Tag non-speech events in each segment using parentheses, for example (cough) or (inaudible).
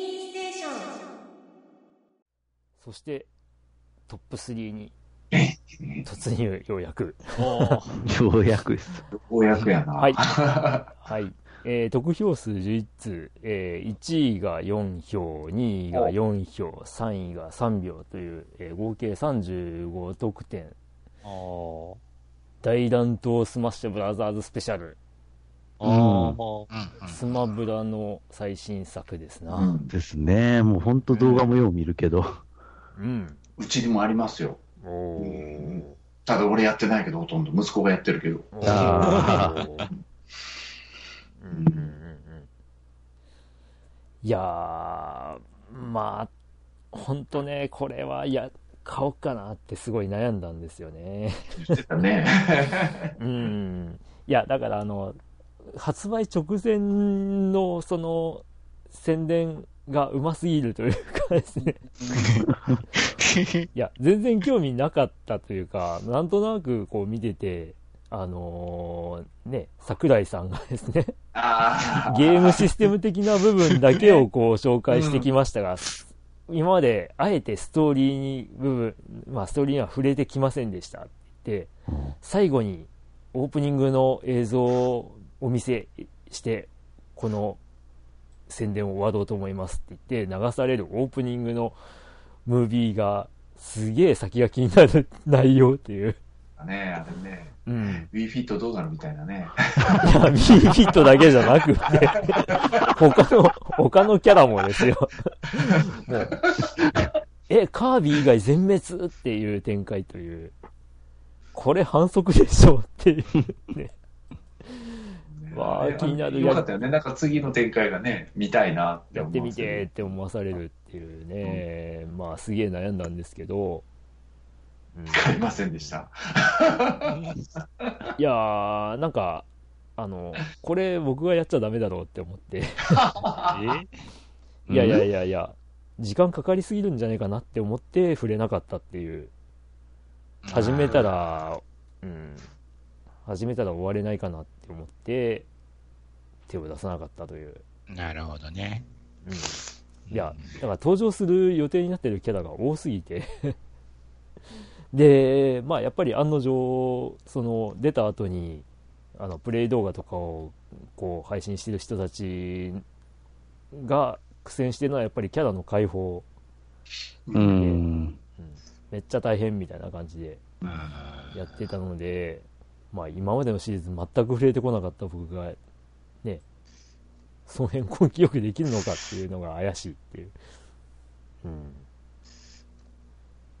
ステーションそして、トップ3にえ？突入、ようやく。ようやくです。ようやくやな。はい。(laughs) はい。えー得票数11通、えー1位が4票、2位が4票、3位が3票という、えー合計35得点。大乱闘スマッシュブラザーズスペシャル。スマブラの最新作ですな。うんですね。もう本当動画もよう見るけど。うん。うちにもありますよ。おー。ただ俺やってないけど、ほとんど。息子がやってるけど。おあー (laughs) うんうんいやー、まあ、ほんとね、これは、いや、買おうかなってすごい悩んだんですよね。言ってたね。(laughs) うん。いや、だからあの、発売直前の、その、宣伝がうますぎるというかですね。(laughs) いや、全然興味なかったというか、なんとなくこう見てて、あのーね、桜井さんがですね、あゲームシステム的な部分だけをこう紹介してきましたが、今まであえてストーリーに部分、まあストーリーには触れてきませんでしたって言って、最後にオープニングの映像をお見せして、この宣伝を終わろうと思いますって言って流されるオープニングのムービーがすげえ先が気になる内容っていう。あ。ねあれね。うん。Wii フィットどうなるみたいなね。いや、ミーフィットだけじゃなくて、他の、他のキャラもですよ。もう、え、カービィ以外全滅っていう展開という、これ反則でしょっていうね。わあ気になる。よかったよね。なんか次の展開がね、見たいなって思う。やってみてって思わされるっていうね、まあすげえ悩んだんですけど、うん。買いませんでした。(laughs) いやー、なんか、あの、これ僕がやっちゃダメだろうって思って、(laughs) いやいやいやいや、時間かかりすぎるんじゃないかなって思って触れなかったっていう、始めたら、うん、始めたら終われないかなって思って、手を出さなかったという。なるほどね。うん、いや、だから登場する予定になってるキャラが多すぎて (laughs) で、まあやっぱり案の定、その出た後に、あの、プレイ動画とかをこう配信してる人たちが苦戦してるのはやっぱりキャラの解放、うん。めっちゃ大変みたいな感じでやってたので、まあ今までのシリーズ全く触れてこなかった僕が、ね、その辺根気よくできるのかっていうのが怪しいっていう。うん。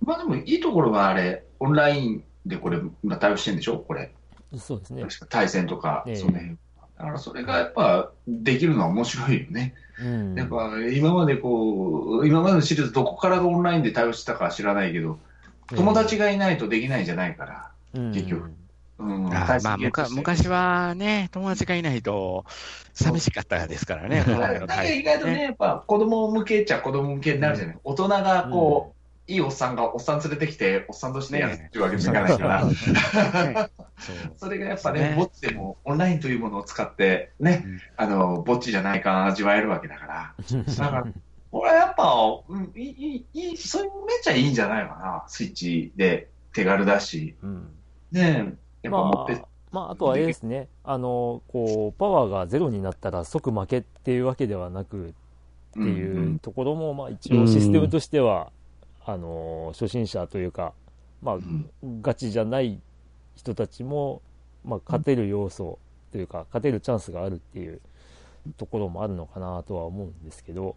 まあでもいいところはあれ、オンラインでこれ、今対応してるんでしょ？これ。そうですね。対戦とか、ええその辺。だからそれがやっぱできるのは面白いよね。うん。やっぱ今までこう、今までのシリーズどこからがオンラインで対応してたかは知らないけど、友達がいないとできないんじゃないから。うん、結局うん、まあ、昔はね、友達がいないと寂しかったですからね、だから意外とね、やっぱ子供向けっちゃ子供向けになるじゃない。大人がこう、いいおっさんがおっさん連れてきて、おっさんとしてやるっていうわけにもいかないから、ね (laughs) それがやっぱね、ね。ぼっちでもオンラインというものを使って、ね、うん。あの、ぼっちじゃない感味わえるわけだから。だから、これはやっぱ、うん、いい、いい、そういうめっちゃいいんじゃないかな。スイッチで手軽だし。うん。ねえ、やっぱ持って、まあ、まあ、あとはあれですね。あの、こう、パワーがゼロになったら即負けっていうわけではなくっていうところも、まあ一応システムとしては、あの、初心者というか、まあ、うんガチじゃない人たちも、まあ、勝てる要素というか、勝てるチャンスがあるっていうところもあるのかなとは思うんですけど、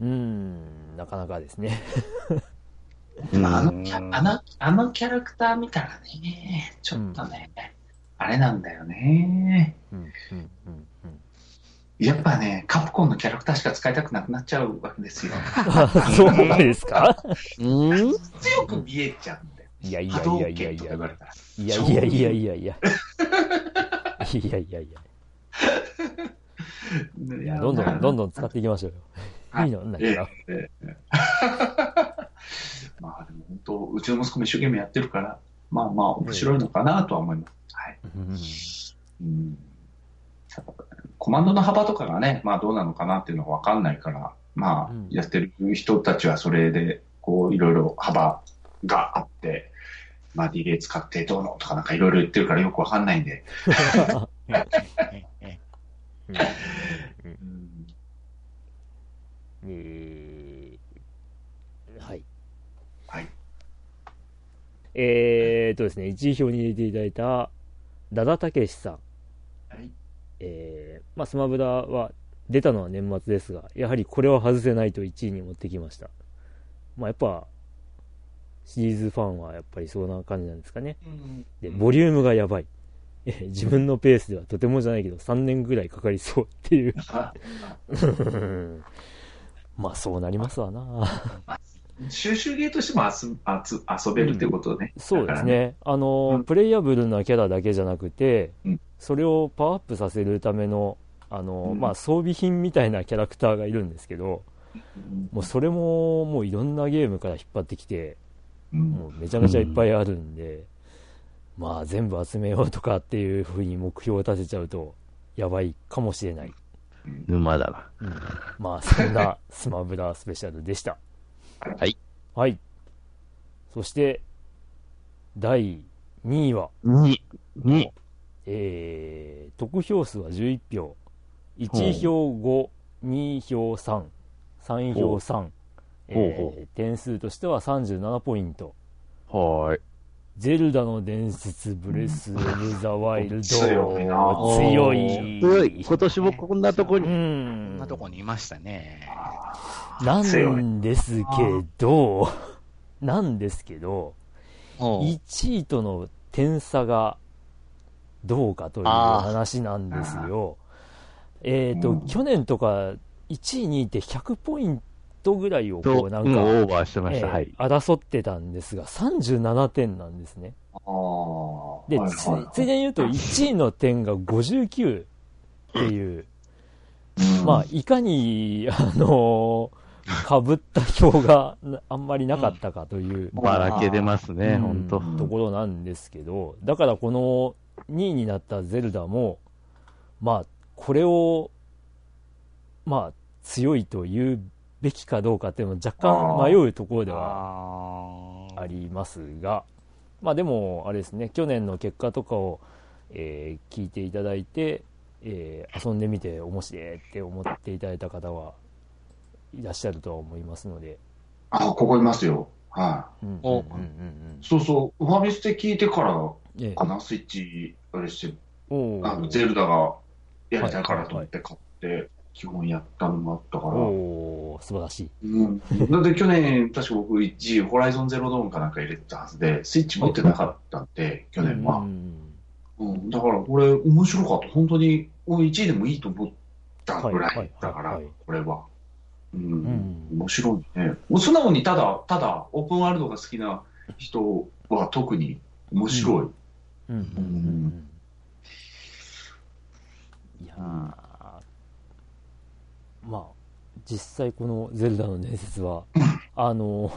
うーん、なかなかですね。まあ、あのキャあの、あのキャラクター見たらね、ちょっとね、あれなんだよね。うん、うん、うん、うん。やっぱね、カプコンのキャラクターしか使いたくなくなっちゃうわけですよ。あ (laughs) そうですか？うん強く見えちゃうんだよ。いやいやいやいやいや。いやいやいやいやいや。いやいやいや。いやどんどん、どんどん使っていきましょうよ。いいの？なんだえけど。えええまあでも本当、うちの息子も一生懸命やってるから、まあまあ面白いのかなとは思います。はい。うん。うん、コマンドの幅とかがね、まあどうなのかなっていうのがわかんないから、まあうん、やってる人たちはそれで、こう、いろいろ幅があって、まあ、ディレイ使ってどうのとかなんかいろいろ言ってるからよくわかんないんで。うん。えーはい。はい。えーっとですね、1位表に入れていただいた、ダダたけしさん。はい。えー、まあ、スマブラは出たのは年末ですが、やはりこれは外せないと1位に持ってきました。まあ、やっぱ、シリーズファンはやっぱりそんな感じなんですかね。で、ボリュームがやばい。えー自分のペースではとてもじゃないけど、3年ぐらいかかりそうっていう。うん (laughs) まあ、そうなりますわな。収集ゲーとしてもあつあつ遊べるってことね。そうです。ね。あの、うんプレイヤブルなキャラだけじゃなくて、うんそれをパワーアップさせるための、あの、うんまあ、装備品みたいなキャラクターがいるんですけど、もうそれも、もういろんなゲームから引っ張ってきて、うんもうめちゃめちゃいっぱいあるんで、まあ、全部集めようとかっていうふうに目標を立てちゃうと、やばいかもしれない。沼だな。うんまあ、そんなスマブラスペシャルでした。はい。はい。そして、第2位は、2、2、えー、得票数は11票。1票5、2票3、3票3。ほうほえー点数としては37ポイント。はーい。ゼルダの伝説、ブレス・オブ・ザ・ワイルド。強いな強い。強い。今年もこんなとこうに。こんんなとこにいましたね。なんですけど、なんですけど、おう1位との点差がどうかという話なんですよ。えっ、と、うん去年とか1位、2位って100ポイントぐらいをと、こうなんか、うんオーバーしてました。えーはい。争ってたんですが、37点なんですね。ああ。で、はいつはいついでに言うと1位の点が59っていう、うんまあ、いかに、あのー、被った票がなあんまりなかったかという、ばらけ出ますね、うんほんと。ところなんですけど、だからこの2位になったゼルダも、まあ、これを、まあ、強いと言うべきかどうかっていうのは若干迷うところではあありますが、まあでも、あれですね、去年の結果とかを、えー聞いていただいて、えー遊んでみて面白いって思っていただいた方はいらっしゃるとは思いますので、あ、ここいますよ。はうんうんうんおうん。い。そうそう、ファミステ聞いてからうんええ。かな、スイッチ、あれして、あの、ゼルダがやりたいからと思って買って、基本やったのがあったから。おー素晴らしい。うん。だって去年、確か僕1位、ホライゾンゼロドーンかなんか入れてたはずで、スイッチ持ってなかったんで、去年は。うんうん。だから、これ、面白かった。本当に、俺1位でもいいと思ったぐらはい。だからはい、これは。ううんん。面白いね。素直にただ、ただ、オープンワールドが好きな人は特に面白い。うんうんうんいやーまあ、実際このゼルダの伝説は、(laughs) あの、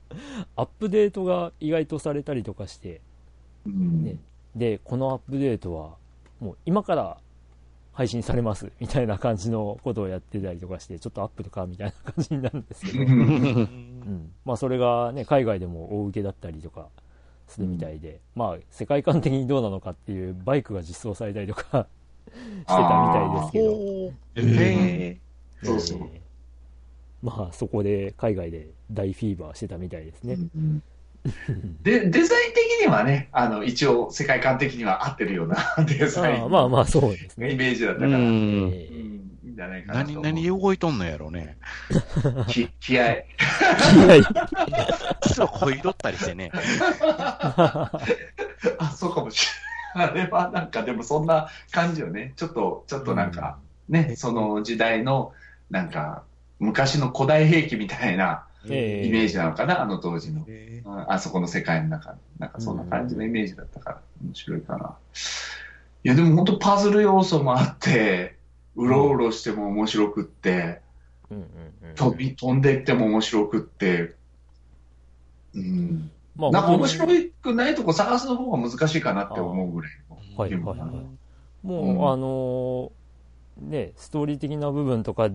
(laughs) アップデートが意外とされたりとかして、うん。ね。で、このアップデートは、もう今から配信されます、みたいな感じのことをやってたりとかして、ちょっとアップルか、みたいな感じになるんですけど、ううん。ん。まあそれがね、海外でも大受けだったりとかするみたいで、まあ世界観的にどうなのかっていうバイクが実装されたりとか (laughs) してたみたいですけど、そうそうえーまあそこで海外で大フィーバーしてたみたいですね。うんで、デザイン的にはね、あの、一応世界観的には合ってるような (laughs) デザイン。ああまあまあそうですイね。メージだったから。うん。いーいんじゃないかなと何。何で動いとんのやろね。(laughs) き気合い。はい実はこいどったりしてね。(laughs) あ、そうかもしれない。あれはなんか、でもそんな感じよね。ちょっと、ちょっとなんか、ね、その時代の、なんか、昔の古代兵器みたいなえーイメージなのかな、あの当時の。あそこの世界の中、なんかそんな感じのイメージだったから、面白いかな。いや、でも本当パズル要素もあって、うろうろしても面白くって、飛び、飛んでいっても面白くって、うん。まあなんか面本白くないとこ探すの方が難しいかなって思うぐらいの。はいはいもう、うんあのーね、ストーリー的な部分とか、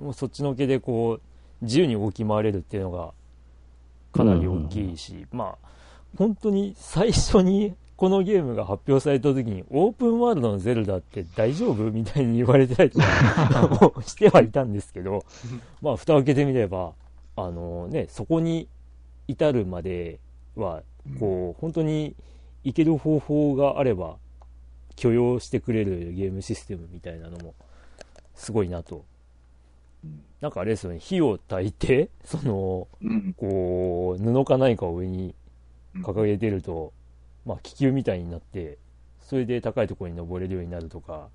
もうそっちのけでこう、自由に動き回れるっていうのが、かなり大きいし、まあ、本当に最初にこのゲームが発表された時に、オープンワールドのゼルダって大丈夫みたいに言われてたりとか (laughs) もしてはいたんですけど、まあ、蓋を開けてみれば、あのね、そこに至るまでは、こう、本当にいける方法があれば、許容してくれるゲームシステムみたいなのも、すごいなと。なんかあれですよね、火を焚いて、(laughs) その、うん。こう、布か何かを上に掲げてると、まあ気球みたいになって、それで高いところに登れるようになるとか、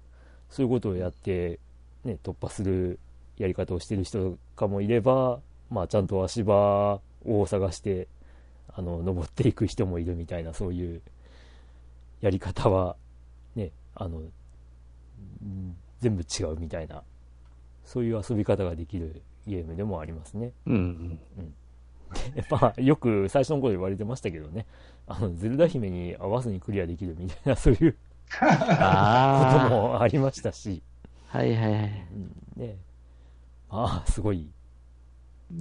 そういうことをやって、ね、突破するやり方をしてる人とかもいれば、まあちゃんと足場を探して、あの、登っていく人もいるみたいな、そういうやり方は、ね、あの、うん全部違うみたいな、そういう遊び方ができるゲームでもありますね。うん。(laughs) まあ、よく最初の頃言われてましたけどね、あの、ゼルダ姫に合わずにクリアできるみたいな、そういうことあもありましたし、あ。はいはいはい。うんね、まあ、すごい、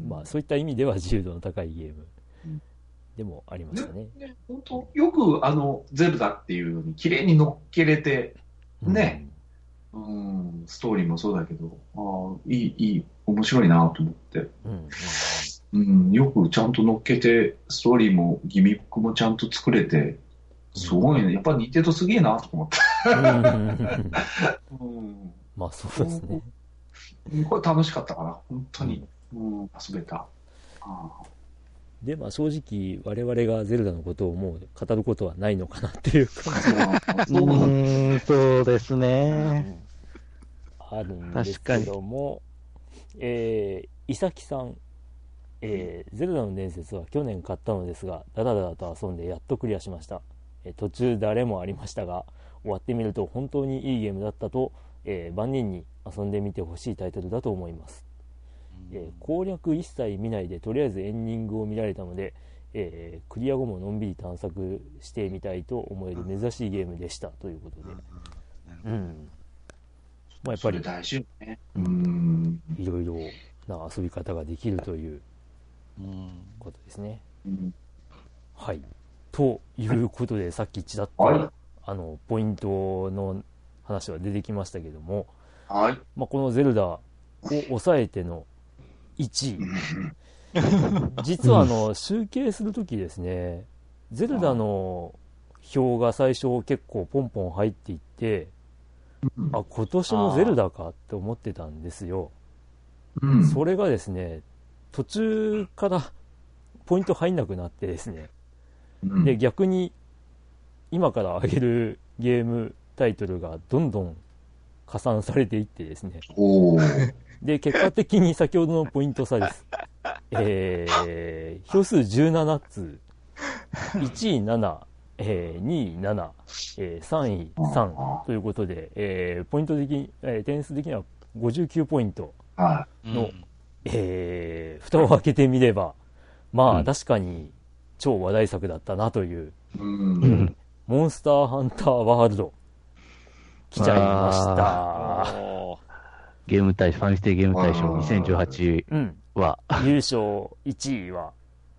まあ、そういった意味では自由度の高いゲームうんでもありましたね。ね、本当よくあの、ゼルダっていうのに綺麗に乗っけれて、ねうん、ストーリーもそうだけど、ああ、いい、いい、面白いなと思って。うん。うん。うん、よくちゃんと乗っけて、ストーリーもギミックもちゃんと作れて、すごいね。やっぱニンテンドーすげえなと思って。うんまあ、そうですね。これ楽しかったかな、本当に。うん、遊べた。あで、まあ、正直、我々がゼルダのことをもう語ることはないのかなっていう感あ (laughs) うーん、そうですね。あるんですけども、えー、伊崎さん、えーゼルダの伝説は去年買ったのですが、ダラダラと遊んでやっとクリアしました。えー途中誰もありましたが、終わってみると本当にいいゲームだったと、えー万人に遊んでみてほしいタイトルだと思います。えー攻略一切見ないでとりあえずエンディングを見られたので、えークリア後ものんびり探索してみたいと思える珍しいゲームでしたということで、うんまあ、やっぱり大事よね。うん。いろいろな遊び方ができるといううんことですね。うんはい。ということで、さっきちらっと、はいあの、ポイントの話は出てきましたけども、はい。まあ、このゼルダを抑えての1位。(laughs) 実はあの、集計するときですね、ゼルダの表が最初結構ポンポン入っていって、あ、今年のゼルダかって思ってたんですよ。うん。それがですね、途中からポイント入んなくなってですね、うんで、逆に今から上げるゲームタイトルがどんどん加算されていってですね、で、結果的に先ほどのポイント差です。(laughs) えー、票数17つ、1位7、えー、2位7、えー、3位3ということで、えー、ポイント的に、えー点数的には59ポイント。はのえー、蓋を開けてみれば、まあ、うん確かに超話題作だったなという、い。う。うんん。モンスターハンターワールド、来ちゃいました。ゲーム大賞、ファミステゲーム大賞2018うん。は、優勝1位は、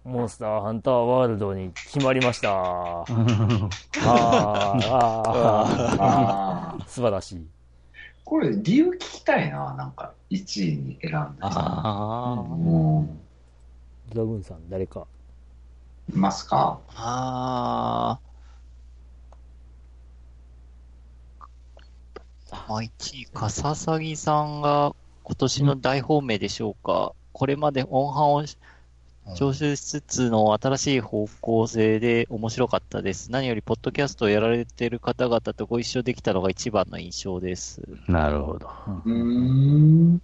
モンスターハンターワールドに決まりました。(laughs) あーあ。素晴らしい。これ、理由聞きたいな。なんか、1位に選んだ人。あーうん。ドラグーンさん、誰か。いますか？あー。まあ、1位、かささぎさんが今年の大本命でしょうか。これまで音版を徴収しつつの新しい方向性で面白かったです。何より、ポッドキャストをやられている方々とご一緒できたのが一番の印象です。なるほど。うーん。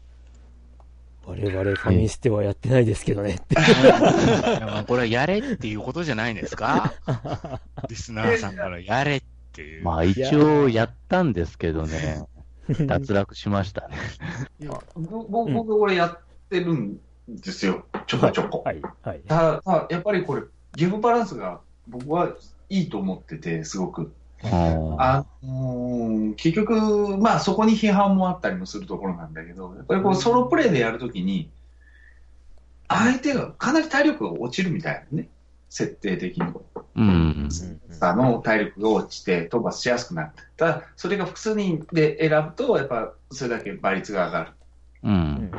我々ファミステはやってないですけどねって。(laughs) これはやれっていうことじゃないですか (laughs) リスナーさんからやれっていう。まあ一応やったんですけどね、(laughs) 脱落しましたね。いや、ぼ僕、僕、これやってるんですよ。ちょこちょこ。はい、はい。ただ、やっぱりこれ、ゲームバランスが僕はいいと思ってて、すごく。あのー結局、まあそこに批判もあったりもするところなんだけど、やっぱりこうソロプレイでやるときに、相手がかなり体力が落ちるみたいなね、設定的に。うん。あの体力が落ちて、討伐しやすくなる。ただ、それが複数人で選ぶと、やっぱそれだけ倍率が上がる。う。うん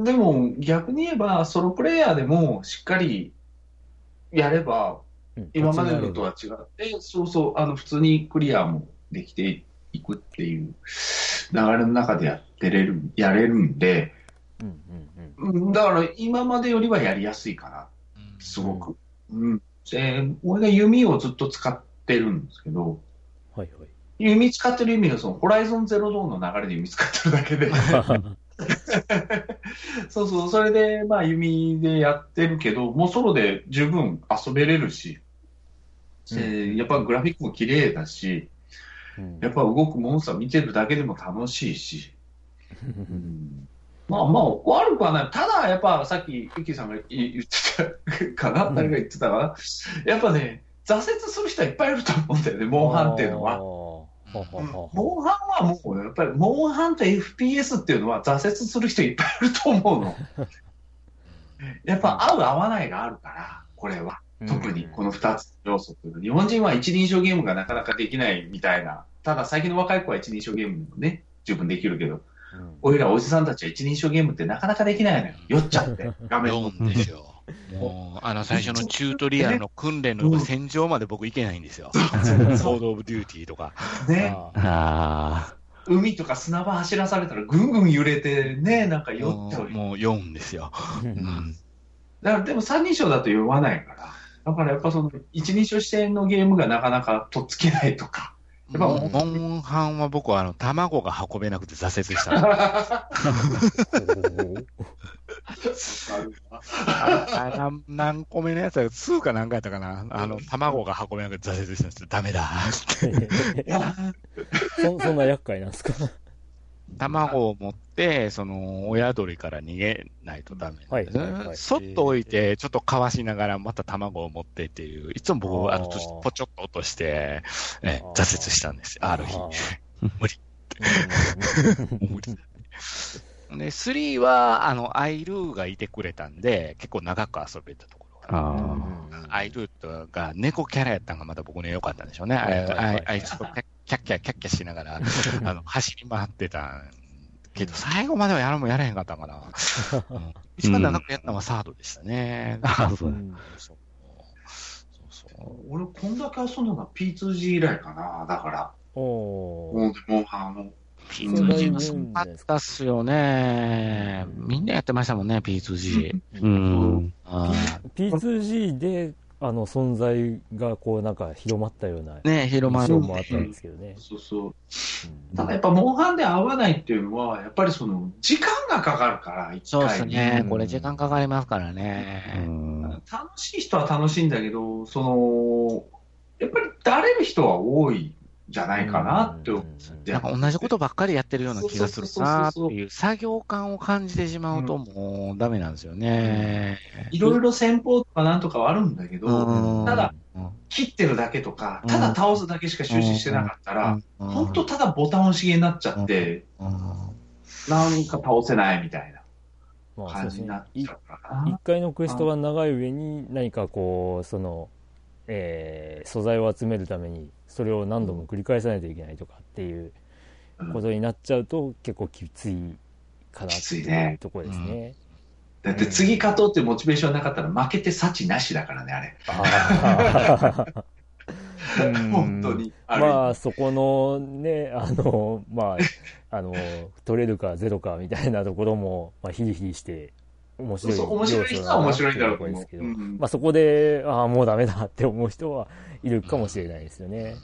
んでも逆に言えば、ソロプレイヤーでもしっかりやれば、うん今までのとは違って、そうそう、あの普通にクリアもできていくっていう流れの中でやってれる、やれるんで、うんうんうんだから今までよりはやりやすいかな、すごく。うん。で、俺が弓をずっと使ってるんですけど、はい弓使ってる意味がその、ホライゾンゼロドーンの流れで弓使ってるだけで、はい。そうそう、それで、まあ、弓でやってるけど、もうソロで十分遊べれるし、でやっぱグラフィックも綺麗だし、うん。やっぱ動くモンスター見てるだけでも楽しいし、(laughs) うんまあまあ、悪くはない。ただ、やっぱさっき、ゆきさんが言言ってたかな？誰が言ってたかな？やっぱね、挫折する人はいっぱいいると思うんだよね、モンハンっていうのは。うほうほうモンハンはもう、やっぱり、モンハンと FPS っていうのは挫折する人いっぱいいると思うの。(laughs) やっぱ合う合わないがあるから、これは。特にこの2つの要素っていうのは日本人は一人称ゲームがなかなかできないみたいな。ただ最近の若い子は一人称ゲームもね、十分できるけど、うんおいらおじさんたちは一人称ゲームってなかなかできないのよ。酔っちゃって、画面読んですよ。もう、あの、最初のチュートリアルの訓練の戦場まで僕行けないんですよ。ソード・オブ・デューティーとか。ね。あーあ海とか砂場走らされたらぐんぐん揺れてね、なんか酔もう、っており。もう読んですよ。ううんん。だからでも三人称だと酔わないから。だからやっぱその一人称視点のゲームがなかなかとっつけないとか。やっぱモンハンは僕はあの、卵が運べなくて挫折した (laughs) の。あ何何個目のやつだ2か何回やったかなあの、卵が運べなくて挫折したんですよ。ダメだって。い (laughs) やそそんな厄介なんですか？卵を持って、その、親鳥から逃げないとダメなんですね。はいはいはいそっと置いて、ちょっとかわしながらまた卵を持ってっていう、いつも僕、あの、あーポチョッと落として、え挫折したんですよ、ある日。ー (laughs) 無理。うん (laughs) 無理で、3は、あの、アイルーがいてくれたんで、結構長く遊べたところあ。アイルーとが猫キャラやったのがまた僕に良かったんでしょうね。あはいはいはいああいつとキャッキャッキャッキャッキャしながら、(laughs) あの、走り回ってたけど、最後まではやるもやれへんかったんかな。う (laughs) ん一番長くやったのはサードでしたね。ああ、そうう。んそうそうそう。俺こんだけ遊んだのは P2G 以来かな。だから、おーモンモンハンも。P2G はすごかったっすよね。みんなやってましたもんね、P2G。うん。あ P2G であの存在がこうなんか広まったようなーね広ま印る象もあったんですけどね。そうそう。うんただやっぱモンハンで合わないっていうのは、やっぱりその、時間がかかるから、一そうです。ねう。んこれ時間かかりますからうね。ん。楽しい人は楽しいんだけど、その、やっぱりだれる人は多いんじゃないかなって思って。なんか同じことばっかりやってるような気がするなっていう作業感を感じてしまうともうダメなんですよね。いろいろ戦法とかなんとかはあるんだけど、うん。ただ、うん。切ってるだけとか、ただ倒すだけしか終始してなかったら、うん。本当ただボタン押しげになっちゃって、うん。なんか倒せないみたいまなあそうですね。感じになっ。いちゃうからな。一回のクエストが長い上に何かこう、その、えー素材を集めるためにそれを何度も繰り返さないといけないとかっていうことになっちゃうと結構きついかなっていうところですね。だって次勝とうってモチベーションなかったら負けて幸なしだからね、あれ。あ (laughs) 本当に。まあそこのねあのまああの取れるかゼロかみたいなところも、まあ、ヒリヒリして面白いそう面白い人は面白いんだろうと思うけど、うんまあ、そこでああもうダメだって思う人はいるかもしれないですよね。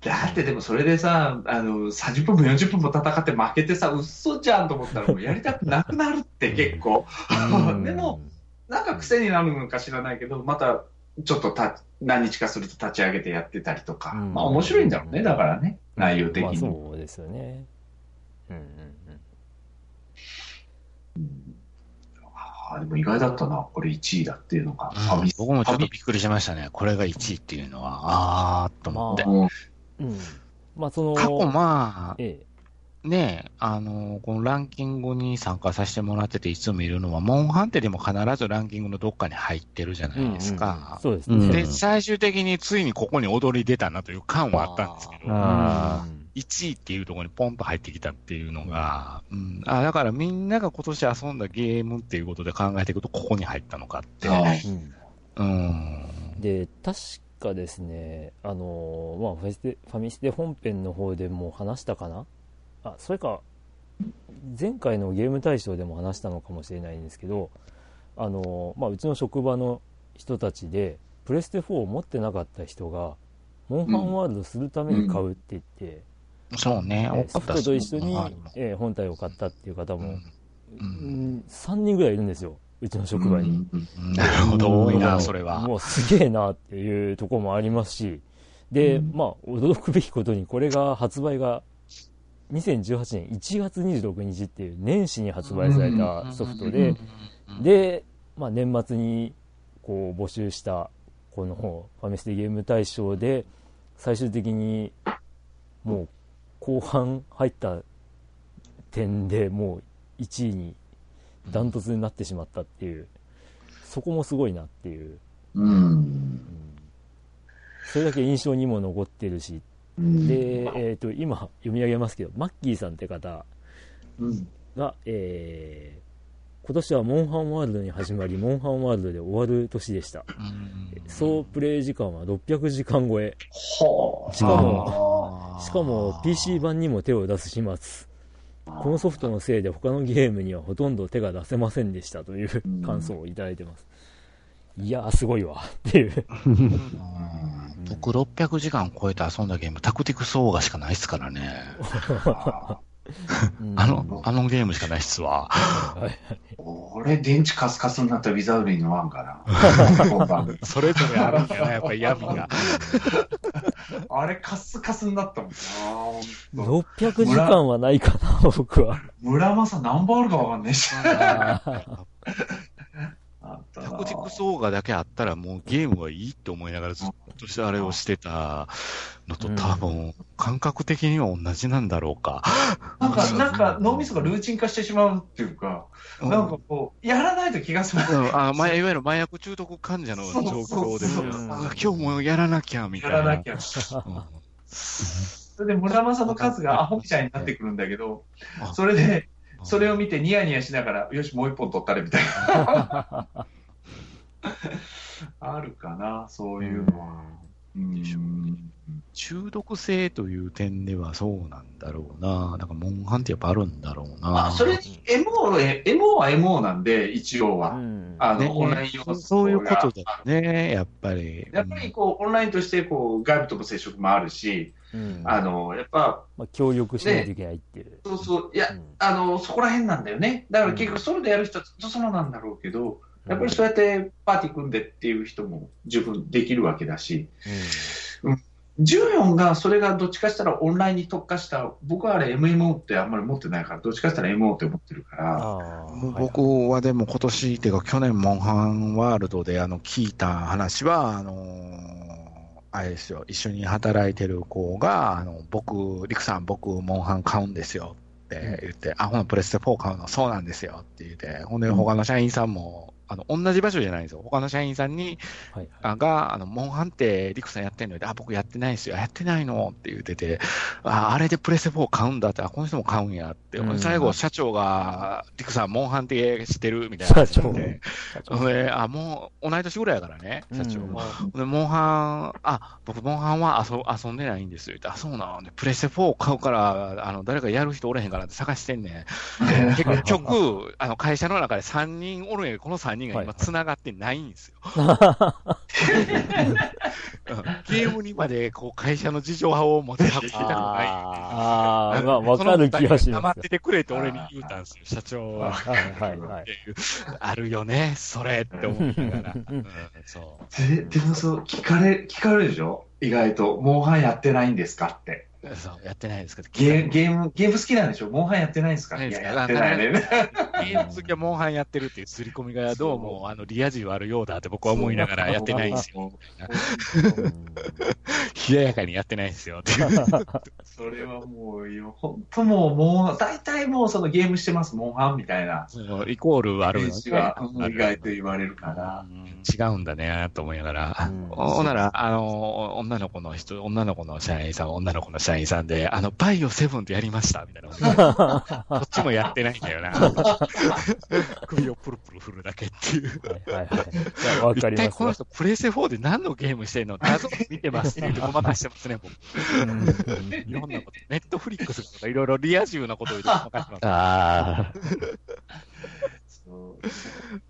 だってでもそれでさ、あの、30分も40分も戦って負けてさ、嘘じゃんと思ったらもうやりたくなくなるって結構。うん (laughs) でも、なんか癖になるのか知らないけど、またちょっとた何日かすると立ち上げてやってたりとか。うんまあ面白いんだろうね、だからね、内容的まあに。そうですよね。うんうんあーでも意外だったな、これ1位だっていうのが。うん僕もちょっとびっくりしましたね。これが1位っていうのは、あーっと思って。うんうん。まあ、その、過去まあ、えねえ、あの、このランキングに参加させてもらってていつも見るのは、モンハンテでも必ずランキングのどっかに入ってるじゃえ。ないですうんうんか。そうですね。うんで、最終的についにここに踊り出たなという感はあったんですけど、あ1位っていうところにポンと入ってきたっていうのが、うん、あだからみんなが今年遊んだゲームっていうことで考えていくと、ここに入ったのかって。あうん。うん。で、確かですね、あのーまあフェステ、ファミステ本編の方でも話したかな？あ、それか、前回のゲーム大賞でも話したのかもしれないんですけど、あのーまあ、うちの職場の人たちで、プレステ4を持ってなかった人が、モンハンワールドするために買うって言って、そうね、えソフトと一緒にはい、えー本体を買ったっていう方も、うんううん。ん、3人ぐらいいるんですよ、うちの職場に。うんなるほど、多いな、それは。もうすげえなっていうところもありますし、で、まあ、驚くべきことに、これが発売が、2018年1月26日っていう年始に発売されたソフトで、で、まあ、年末にこう募集した、このファミステゲーム大賞で、最終的にもう後半入った点でもう1位にダントツになってしまったっていう、そこもすごいなっていう。うん。うんそれだけ印象にも残ってるし、うんで、えっ、と、今読み上げますけど、マッキーさんって方うんが、えー、今年はモンハンワールドに始まり、モンハンワールドで終わる年でした。総プレイ時間は600時間超え。はあ。しかも、しかも PC 版にも手を出す始末。このソフトのせいで他のゲームにはほとんど手が出せませんでしたといううん感想をいただいてます。いやー、すごいわ。っていう。僕600時間超えて遊んだゲーム、タクティクスオーガしかないっすからね。うんあの、あのゲームしかないっすわ。俺、電池カスカスになったウィザウルイのワンかな。(laughs) それぞれあるんだよね、やっぱり闇が。あれ、カスカスになったもんな。ほんと600時間はないかな、僕は。村正何本あるかわかんないし。タクティクスオーガだけあったらもうゲームはいいって思いながらずっとしてあれをしてたのとうん多分感覚的には同じなんだろうか。なんか、なんか脳みそがルーチン化してしまうっていうか、なんかこう、やらないと気が済まない。うんあまあ、いわゆる麻薬中毒患者の状況ですよ。そうそうそうあ今日もやらなきゃみたいな。やらなきゃ。うんそれで村正の数がアホみたいになってくるんだけどあ、それで、それを見てニヤニヤしながら、よし、もう一本取ったれみたいな。(laughs) (laughs) あるかな、そういうのは。うん。中毒性という点ではそうなんだろうな。なんか、モンハンってやっぱあるんだろうな。あ、それに MO、え MO は MO なんで、一応は。うんあの、ねオンライン要素がそういうことだよね、やっぱり。やっぱりこう、オンラインとして、こう、外部との接触もあるし、うんあの、やっぱ、まあ、協力しないといけないっていう。そうそう、いやう、んあの、そこら辺なんだよね。だから結局ソロでやる人はずっとソロなんだろうけど、やっぱりそうやってパーティー組んでっていう人も十分できるわけだし、14がそれがどっちかしたらオンラインに特化した、僕はあれ MMO ってあんまり持ってないから、どっちかしたら MO って思ってるから、僕はでも今年っていうか去年モンハンワールドであの聞いた話は、あのーあれですよ、一緒に働いてる子が、あの、僕、リクさん僕モンハン買うんですよって言って、あ、ほなプレステ4買うのそうなんですよって言って、ほんで他の社員さんも、あの、同じ場所じゃないんですよ。他の社員さんに、はいあが、あの、モンハンってリクさんやってんのよ。あ、僕やってないですよ。やってないのって言ってて、あ、あれでプレステ4買うんだって、あ、この人も買うんやって。うん最後、社長が、リクさん、モンハンって知ってるみたいな話になって。で、あ、もう、同い年ぐらいやからね、社長うんも。で、モンハン、あ、僕、モンハンは遊遊んでないんですよ。ってあ、そうなんで、プレステ4買うから、あの、誰かやる人おれへんからって探してんねん。で (laughs) 結局、あの、会社の中で3人おるんやけど、この3人が今繋がってないんですよ。(laughs) うんゲームにまで、こう、会社の事情を持ち運びたくない。ああ、まあ、わかる気がします黙っててくれって俺に言うたんですよ、社長は。はいはいあるよね、それって思いながら。うんそう。ででもそう、聞かれ、聞かれるでしょ？意外と、モンハンやってないんですかって。そう、やってないですけど。ゲーゲーム、ゲーム好きなんでしょ？モンハンやってないんですか？いや、ないですか？やってないね。(laughs) ゲーム好きはモンハンやってるっていう刷り込みがどうも、あの、リア充あるようだって僕は思いながらやってないんですよ。冷ややかにやってないんですよっていう。(laughs) それはもう、本当もう、もう、大体もうそのゲームしてます、モンハンみたいな。イコールあるよ選手が意外と言われるから。違うんだね、と思いながら。うんほんなら、あの、女の子の人、女の子の社員さん、女の子の社員さんで、あの、バイオセブンってやりました、みたいな。(laughs) こっちもやってないんだよな。首をプルプル振るだけっていう。はいはいはい。わかりますよ。一体この人、プレイステ4で何のゲームしてんの？謎見てますってごまかしてますね、僕。うんいろんなこと。ネットフリックスとかいろいろリア充なことを言ってごまかしてます。ああ、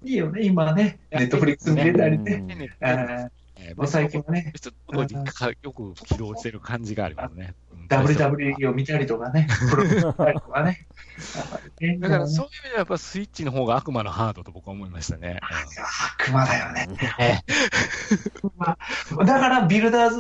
いいよね、今ね。ネットフリックス見れたりね。まあ最近はね、ちょっとかよく起動してる感じがありますね。うん WWE を見たりとかね、プロレス見たりとかね。(laughs) だからそういう意味ではやっぱスイッチの方が悪魔のハードと僕は思いましたね。悪魔だよね。(laughs) だから、ビルダーズ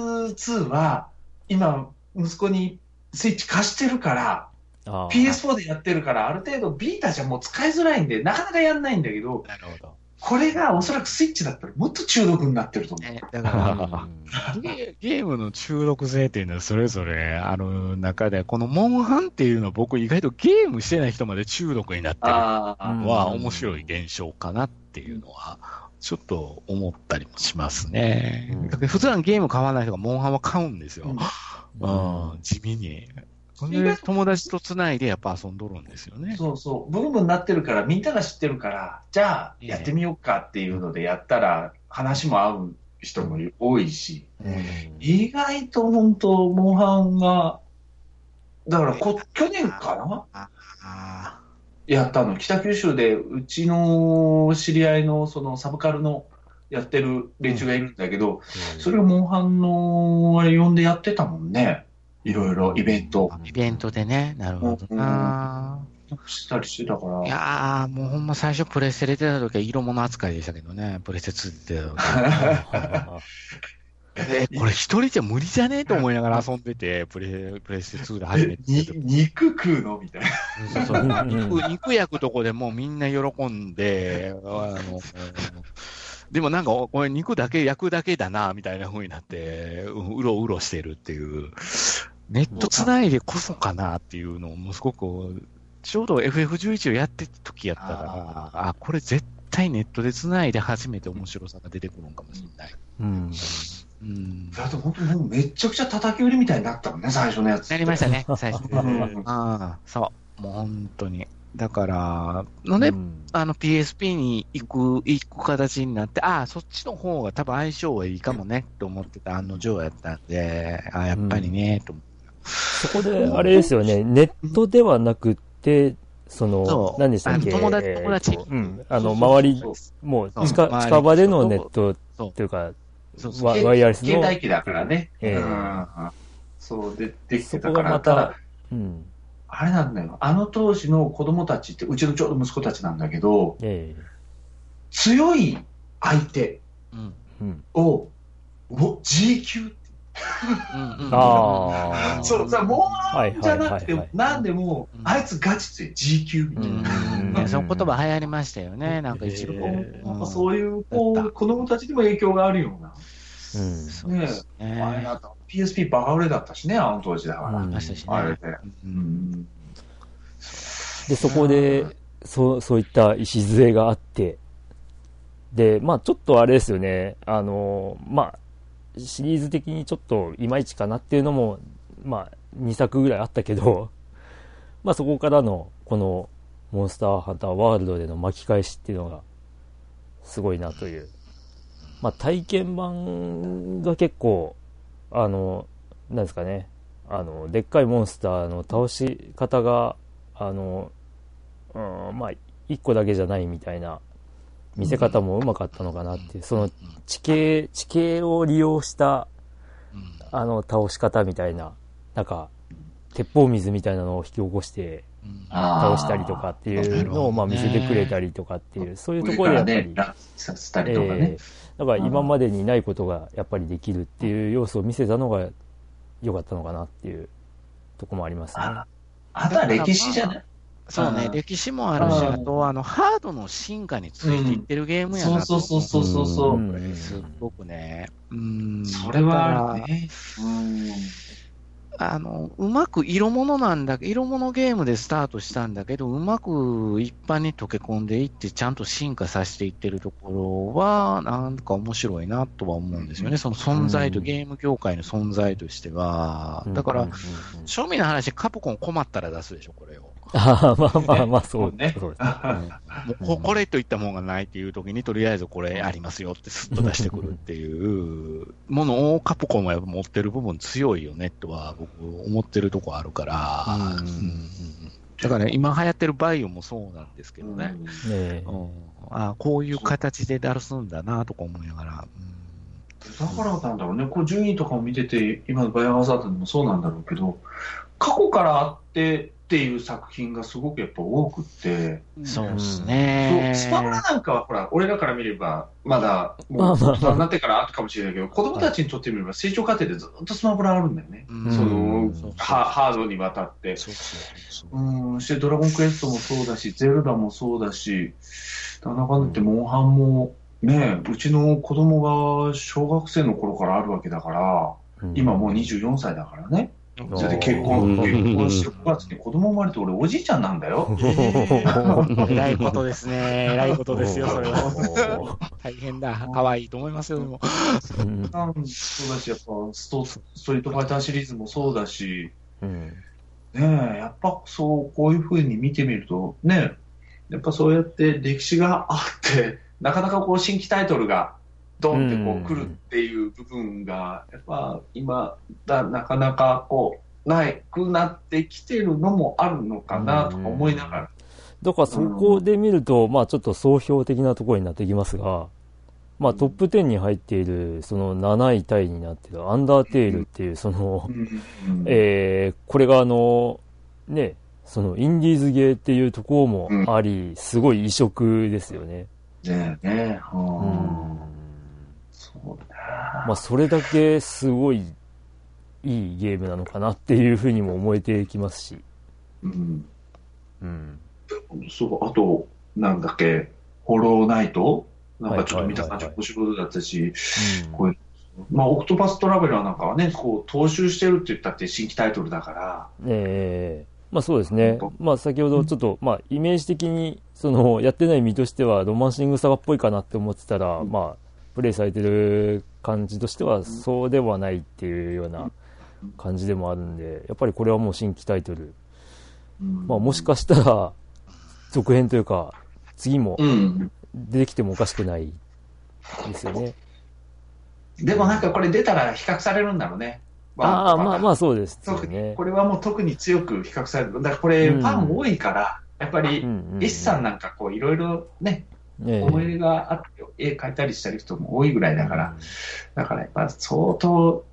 2は、今、息子にスイッチ貸してるから、あー PS4 でやってるから、ある程度ビータじゃもう使いづらいんで、なかなかやんないんだけど、なるほど。これがおそらくスイッチだったらもっと中毒になってると思う。ね、だから、(laughs) ゲゲームの中毒性っていうのはそれぞれある中で、このモンハンっていうのは僕意外とゲームしてない人まで中毒になってるのは面白い現象かなっていうのは、ちょっと思ったりもしますね。うん普段ゲーム買わない人がモンハンは買うんですよ。うんうん、地味に。それで友達と繋いでやっぱ遊んどるんですよね。そうそう、ブームになってるから、みんなが知ってるから、じゃあやってみようかっていうのでやったら、話も合う人も多いし、うん意外と本当、モンハンが、だからこ、去年かな？あやったの。北九州で、うちの知り合いの、そのサブカルのやってる連中がいるんだけど、それをモンハンの、あれ呼んでやってたもんね。いろいろイベントーイベントでね、なるほどな。したりしてたから。いやー、もうほんま最初プレステ出てた時は色物扱いでしたけどね、プレステ2出てた時。(laughs) え、これ一人じゃ無理じゃねえと思いながら遊んでて、プレプレステ2で初めえてに肉食うのみたいな。そうそううん肉、肉焼くとこでもうみんな喜んで、あの、でもなんか、これ肉だけ焼くだけだな、みたいな風になって、ううろうろしてるっていう、ネット繋いでこそかなっていうのを、もうすごく、ちょうど FF11 をやってた時やったから、あこれ絶対ネットで繋いで初めて面白さが出てくるのかもしれない。うんうん。だって本当もうめちゃくちゃ叩き売りみたいになったもんね、最初のやつ。なりましたね、最初。うんああ、そう。もう本当に。だから、ので、うん。あの PSP に行く、行く形になって、ああ、そっちの方が多分相性はいいかもね、と思ってた案の定やったんで、ああ、やっぱりね、と思って。そこで、あれですよね、ネットではなくて、そのそ、う。何でしたっけ友達友達。うん。あの、周りもう近、近場でのネットっていうか、ワワイヤレスの。携帯機だからね。えん。そうで、できそてたから。こがまた、うん。あれなんだよ。あの当時の子供たちって、うちのちょうど息子たちなんだけど、え強い相手うん。えうん。を、お G 級って。うんうん。ああ。そう、さ、もはいうじゃなくてはいはいはい、なんでもう、んあいつガチ強い G 級みたいな。うんねその言葉流行りましたよね、なんか一部。えなんかそういう、こう、子供たちにも影響があるような。うん。そうですね。あれだった PSP バカ売れだったしね、あの当時だから。うんましたしね。あれで。で、そこで、そう、そういった礎があって、で、まあちょっとあれですよね、あの、まあ、シリーズ的にちょっといまいちかなっていうのも、まあ、2作ぐらいあったけど、(laughs) まあそこからの、この、モンスターハンターワールドでの巻き返しっていうのが、すごいなという。まあ体験版が結構、あの、なんですかね、あの、でっかいモンスターの倒し方が、あの、うん、まあ、一個だけじゃないみたいな見せ方もうまかったのかなっていう、その地形、地形を利用した、うんあの、倒し方みたいな、なんか、鉄砲水みたいなのを引き起こして倒したりとかっていうのを、まあ見せてくれたりとかっていう、そういうと上ころでやっぱり、ね、落させたりえとかね。えだから今までにないことがやっぱりできるっていう要素を見せたのが良かったのかなっていうとこもありますね。ああとは歴史じゃないそうね、うん歴史もあるし、うんあと、あの、ハードの進化についていってるゲームやなと。そうそうそうそうそう。すっごくね。うん。それはあるね。うん。あの、うまく色物なんだけ色物ゲームでスタートしたんだけど、うまく一般に溶け込んでいって、ちゃんと進化させていってるところは、なんか面白いなとは思うんですよね。その存在と、うんゲーム業界の存在としては。だからうんうん、うん庶民の話、カプコン困ったら出すでしょ、これを。ああ、まあまあまあ、そう (laughs) ね。そうですもうここれといったものがないっていう時に、とりあえずこれありますよってスッと出してくるっていうものをカプコンはやっぱ持ってる部分強いよねとは僕思ってるとこあるから、だからね、今流行ってるバイオもそうなん。ですけどね。ねえうん。あこういう形で出すん。だなとか思いながら。だからなん。だろうね、こう順位とかを見てて、今のバイオハザードでもそうなん。だろうけど、過去からあってっていう作品がすごくやっぱ多くって、うんそうですそうね。スマブラなんかはほら、俺らから見れば、まだもう大人になってからあったかもしれないけど、子供たちにとってみれば成長過程でずっとスマブラあるんだよね。うんそのハハードにわたって。そうそうそううん、してドラゴンクエストもそうだし、ゼルダもそうだし、なんだかんだ言って、モンハンも、ねうちの子供が小学生の頃からあるわけだから、今もう24歳だからね。それで結婚、うん結婚して9月に子供生まれて俺おじいちゃんなんだよ。(laughs) 偉いことですね。偉いことですよ、それは。は。(laughs) 大変だ。可愛いと思いますよ、でも。そうだし、やっぱストストリートファイターシリーズもそうだし、うんねえ、やっぱそう、こういうふうに見てみると、ねやっぱそうやって歴史があって、なかなかこう新規タイトルがドンってこう来るっていう部分が、やっぱ今だ、なかなかこう、ないくなってきてるのもあるのかなとか思いながら。だからそこで見ると、まあちょっと総評的なところになってきますが、まあトップ10に入っている、その7位タイになっているアンダーテイルっていう、その、うん。えー、これがあの、ね、そのインディーズゲーっていうところもあり、すごい異色ですよね。ねうんまあそれだけすごいいいゲームなのかなっていうふうにも思えてきますし。うん。うん。そう、あと、なんだっけ、ホローナイト？なんかちょっと見た感じ面白いだったし、うんこうまあ、オクトパストラベラーなんかはね、こう、踏襲してるって言ったって新規タイトルだから、ええまあそうですね本。まあ先ほどちょっと、まあイメージ的に、その、やってない身としてはロマンシングサガっぽいかなって思ってたら、うんまあ、プレイされてる感じとしてはそうではないっていうような感じでもあるんで、やっぱりこれはもう新規タイトル。まあもしかしたら、続編というか、次もうん。出てきてもおかしくないですよね。でもなんかこれ出たら比較されるんだろうね。ああ、まあまあ。あそうですよ特にね。これはもう特に強く比較される。だからこれ、うんファン多いから、やっぱり、うんうん絵師さんなんかこう、いろいろね、ええ思い入れがあって、絵描いたりしたり人も多いぐらいだから、だからやっぱ相当、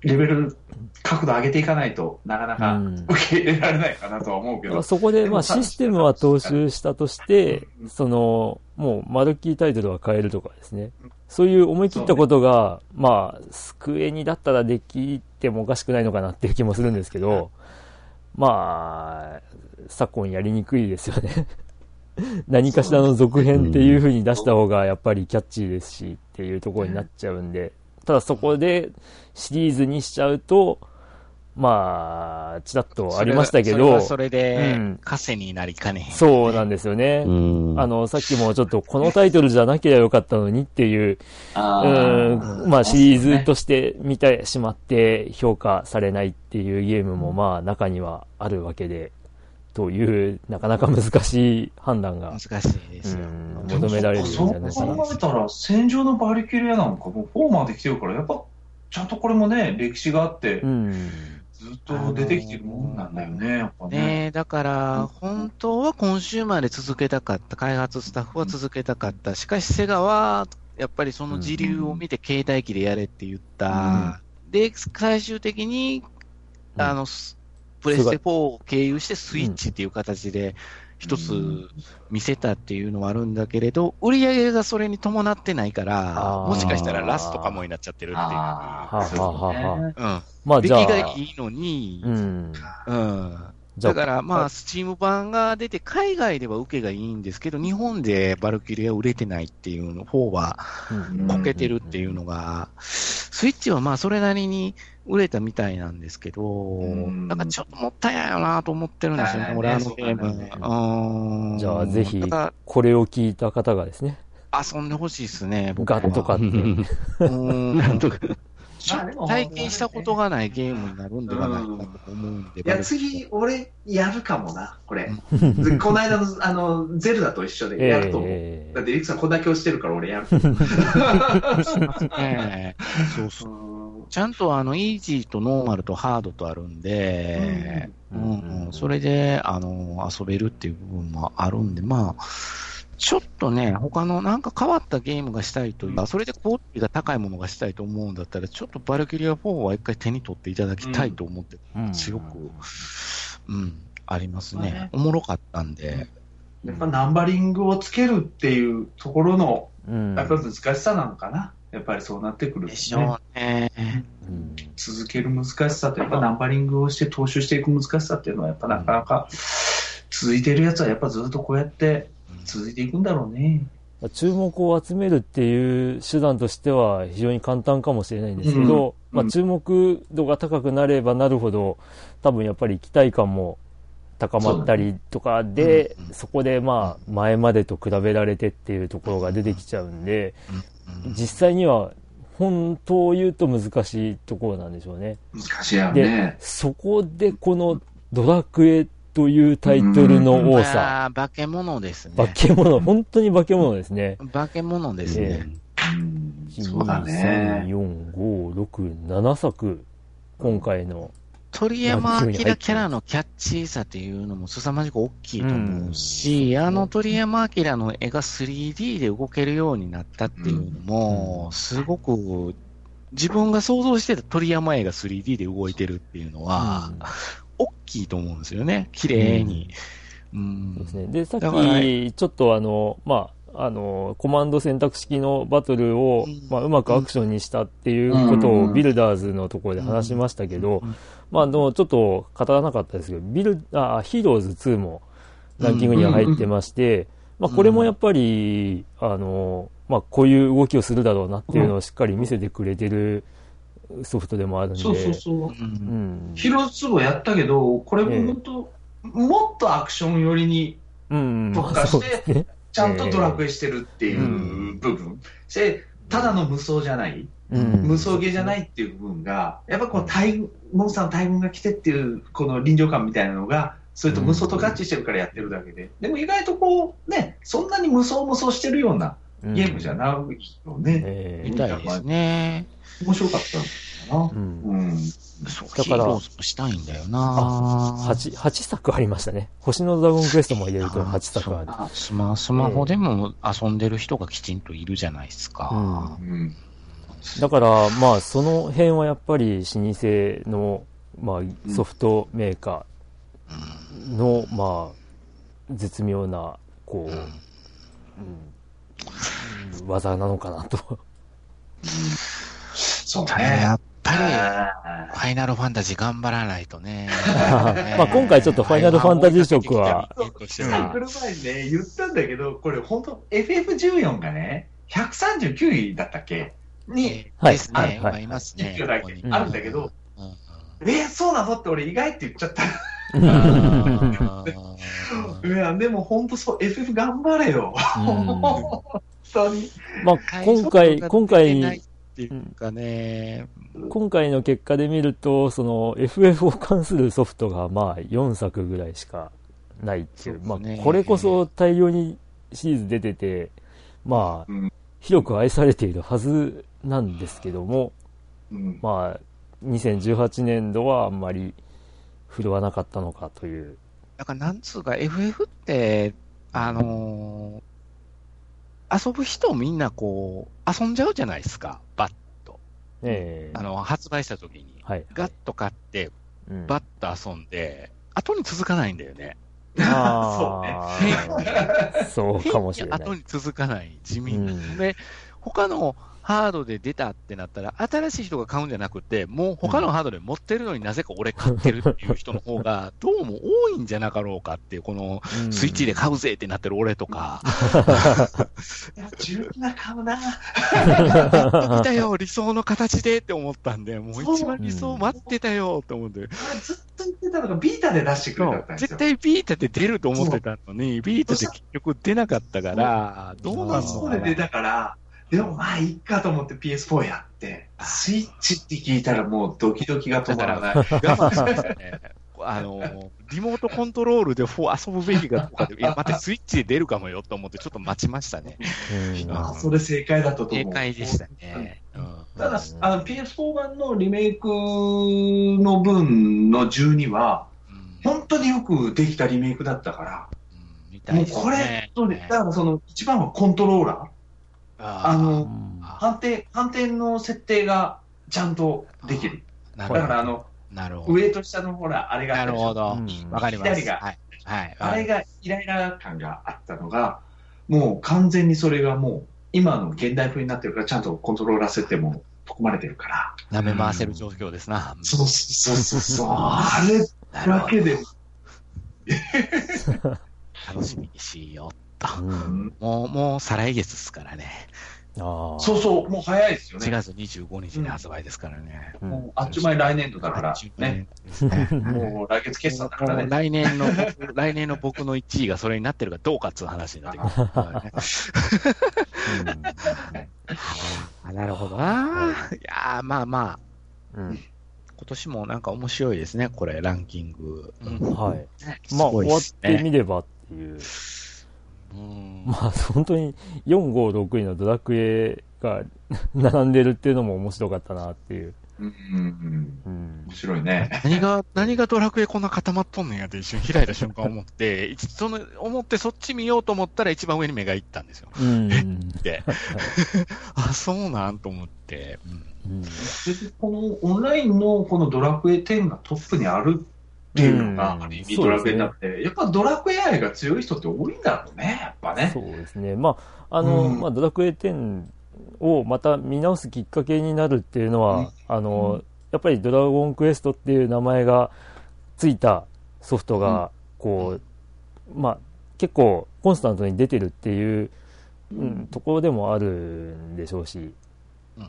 レベル、角度上げていかないとなかなかうん受け入れられないかなとは思うけど。そこで、まあ、システムは踏襲したとしてうん、その、もう、マルキータイトルは変えるとかですね。そういう思い切ったことが、まあ、スクエニだったらできてもおかしくないのかなっていう気もするんですけど、まあ、昨今やりにくいですよね。(laughs) 何かしらの続編っていう風に出した方がやっぱりキャッチーですしっていうところになっちゃうんで、ただそこでシリーズにしちゃうと、まあ、ちらっとありましたけど、それはそれでうん、枷になりかねへん。そうなんですよね。うん。あの、さっきもちょっとこのタイトルじゃなければよかったのにっていう、あうーん、まあシリーズとして見てしまって評価されないっていうゲームもまあ中にはあるわけで、という、なかなか難しい判断が難、しいですよ。うん求められるんじそうゃないかな。考えたら、戦場のバリキュリアなんかもうフォーマーで来てるから、やっぱ、ちゃんとこれもね、歴史があってう、ん。ずっと出てきてるもんなんだよね、やっぱね。ねえ、だから、本当は今週まで続けたかった、開発スタッフは続けたかった。しかし、セガは、やっぱりその時流を見て携帯機でやれって言った。で、最終的に、うんあの、スプレステ4を経由してスイッチっていう形で一つ見せたっていうのはあるんだけれど、売り上げがそれに伴ってないから、もしかしたらラストかもになっちゃってるっていう。まあ出来がいいのに、うん。だから、まあ、スチーム版が出て、海外では受けがいいんですけど、日本でバルキリーが売れてないっていうの方は、うん。こけてるっていうのが、スイッチはまあ、それなりに売れたみたいなんですけど、んなんかちょっともったいないよなと思ってるんですよね、はい俺、あのゲーム。うんじゃあぜひこれを聞いた方がですね、ら遊んでほしいですね、僕は。ガッと買って、うんなんとか。体験したことがないゲームになるんではないかと思うんで。いや、次、俺、やるかもな、これ。でこの間の、あの、ゼルダと一緒でやると思う。えだって、リクさんこんだけ押してるから俺やる (laughs) そうそう。ちゃんとあの、イージーとノーマルとハードとあるんで、ううんんうんそれで、あの、遊べるっていう部分もあるんで、まあ、ちょっとね、他のなんか変わったゲームがしたいというか、それでクオリティが高いものがしたいと思うんだったら、ちょっとバルキリア4は一回手に取っていただきたいと思って、うん。強く、うん、ありますね。おもろかったんで、やっぱナンバリングをつけるっていうところの、うん。やっぱ難しさなのかな。やっぱりそうなってくるでしょうね。うん続ける難しさと、やっぱナンバリングをして踏襲していく難しさっていうのは、やっぱなかなか続いてるやつはやっぱずっとこうやって続いていくんだろうね。注目を集めるっていう手段としては非常に簡単かもしれないんですけど、うんまあ、注目度が高くなればなるほど、多分やっぱり期待感も高まったりとかで、うんそこでまあ前までと比べられてっていうところが出てきちゃうんで、うん実際には本当を言うと難しいところなんでしょうね。難しいよでね。、そこでこのドラクエというタイトルの多さ、まあ化け物ですね。化け物、本当に化け物ですね。化け物ですね。うん1、そうだ2、3、ね。4、5、6、7作、今回の。鳥山明キャラのキャッチーさっていうのも凄まじく大きいと思うし、あの鳥山明の絵が 3D で動けるようになったっていうのも、すごく自分が想像してた鳥山絵が 3D で動いてるっていうのは、大きいと思うんですよね。綺麗に。うんそうですね。で、さっき、ちょっとあの、まあ、あの、コマンド選択式のバトルを、うんまあ、うまくアクションにしたっていうことうんをビルダーズのところで話しましたけど、うんまあ、あの、ちょっと語らなかったですけど、ビル、あ、ヒーローズ2もランキングには入ってまして、まあ、これもやっぱり、あの、まあ、こういう動きをするだろうなっていうのをしっかり見せてくれてるソフトでもあるんで、そうそうそう。うんうん。ヒロツボやったけど、これも本当、もっとアクション寄りにうん。特化して。ちゃんとドラクエしてるっていう部分。で、ただの無双じゃない、うん。無双ゲーじゃないっていう部分が、やっぱこの大群、モンスターの大群が来てっていう、この臨場感みたいなのが、それと無双と合致してるからやってるだけで。でも意外とこう、ね、そんなに無双無双してるようなゲームじゃないよね。ええみたいですね。面白かったなう。ん。うん。そう、だからヒーローズもしたいんだよな8、8作ありましたね。星のドラゴンクエストも入れると8作ある。あスマスマホでも遊んでる人がきちんといるじゃないですか。うん。だから、まあ、その辺はやっぱり老舗の、まあ、ソフトメーカーの、まあ、絶妙な、こう、うん技なのかなと。そうだね。やっぱり、あファイナルファンタジー頑張らないとね。(laughs) まあ今回ちょっとファイナルファンタジー色は来る前にね、言ったんだけど、これ本当 FF14 がね、139位だったっけ？に、はいですね。はいますね。1票だここにけあるんだけど、うんえー、そうなの？って俺意外って言っちゃった。うん (laughs) いや、でも本当そう、FF 頑張れよ。(laughs) 本当に。まあ、今回、今回っていうかね、今回の結果で見ると、その FF を関するソフトがまあ4作ぐらいしかないっていう、うねあこれこそ大量にシリーズ出てて、まあうん広く愛されているはずなんですけども、うんまあ2018年度はあんまり振るわなかったのかという。だからなんつうか FF って、あのー遊ぶ人みんなこう、遊んじゃうじゃないですか、バッと。ええあの、発売した時に。はい。ガッと買って、うんバッと遊んで、後に続かないんだよね。ああ、(laughs) そうかもしれない (laughs) 後。に続かない地味。うんで、他のハードで出たってなったら、新しい人が買うんじゃなくて、もう他のハードで持ってるのになぜか俺買ってるっていう人の方が、どうも多いんじゃなかろうかっていう、このうん。スイッチで買うぜってなってる俺とか、(laughs) いや、十分な買うな。来たよ、理想の形でって思ったんで、もう一番理想待ってたよって思って。俺ずっと言ってたのが、ビータで出してくれたんですよ。絶対ビータで出ると思ってたのに、ビータで結局出なかったから、どうなんそれで、だから、でもまあいいかと思って PS4 やって、スイッチって聞いたらもうドキドキが止まらない。あの、リモートコントロールで4遊ぶべきかとかで、いや、待って、スイッチで出るかもよと思って、ちょっと待ちましたね。うんあそれ正解だったと思う。正解でしたね。うんただ、あの PS4 版のリメイクの分の12は、うん本当によくできたリメイクだったから、うんみたもいうこれね、だからその一番はコントローラー、ああの、うん反転、反転の設定がちゃんとできる。なるほど。だからあの、なるほど。上と下のほら、あれがあなるほどうん。わかります。左がはい。はい。あれがイライラ感があったのが、もう完全にそれがもう、今の現代風になってるから、ちゃんとコントローラー設定も含まれてるから。舐め回せる状況ですな。そうそうそうそう。あれだけで、ど。楽しみにしようと。うんもう、もう再来月ですからね。ああ。そうそう、もう早いですよ4ね。月25日に発売ですからね。うんもうあっちゅう前来年度だから、ね。ね。もう来月決算だからね。来年の僕、(laughs) 来年の僕の1位がそれになってるかどうかっていう話になってくるからね。(laughs) あなるほどな。いやーまあまあ、うん。今年もなんか面白いですね、これ、ランキング。うんはい。すまあ、終わっ。てみればっていう。うんまあ、本当に4、5、6位のドラクエが (laughs) 並んでるっていうのも面白かったなっていう。うんうんうん。うん面。白いね。何が、何がドラクエこんな固まっとんねんやって一瞬開いた瞬間思って、一その、思ってそっち見ようと思ったら一番上に目がいったんですよ。うん。で、(laughs) (laughs) あ、そうなんと思って。うんうんでこのオンラインのこのドラクエ10がトップにあるっていうのが、うん。ある意味ドラクエになって、やっぱドラクエ愛が強い人って多いんだろうね、やっぱね。そうですね。まあ、あの、うん。まあ、ドラクエ10をまた見直すきっかけになるっていうのは、うん。あの、やっぱりドラゴンクエストっていう名前がついたソフトが、こう、まあ、結構コンスタントに出てるっていう、うん、ところでもあるんでしょうし、うん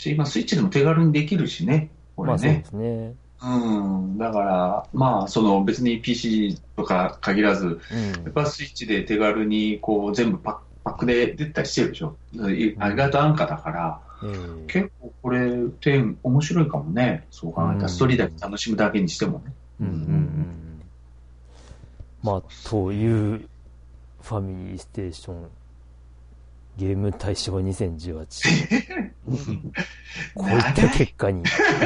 し、今スイッチでも手軽にできるしね、これね。まあそうで。すね。うん。だから、まあ、その別に PC とか限らず、うんやっぱスイッチで手軽にこう全部パッパックで出たりしてるでしょ。意外と安価だから、えー結構これ10面白いかもね。そう考えたうんら、ストーリーだけ楽しむだけにしてもね。うんうんうんまあ、という、ファミリーステーション、ゲーム大賞2018。(laughs) こういった結果に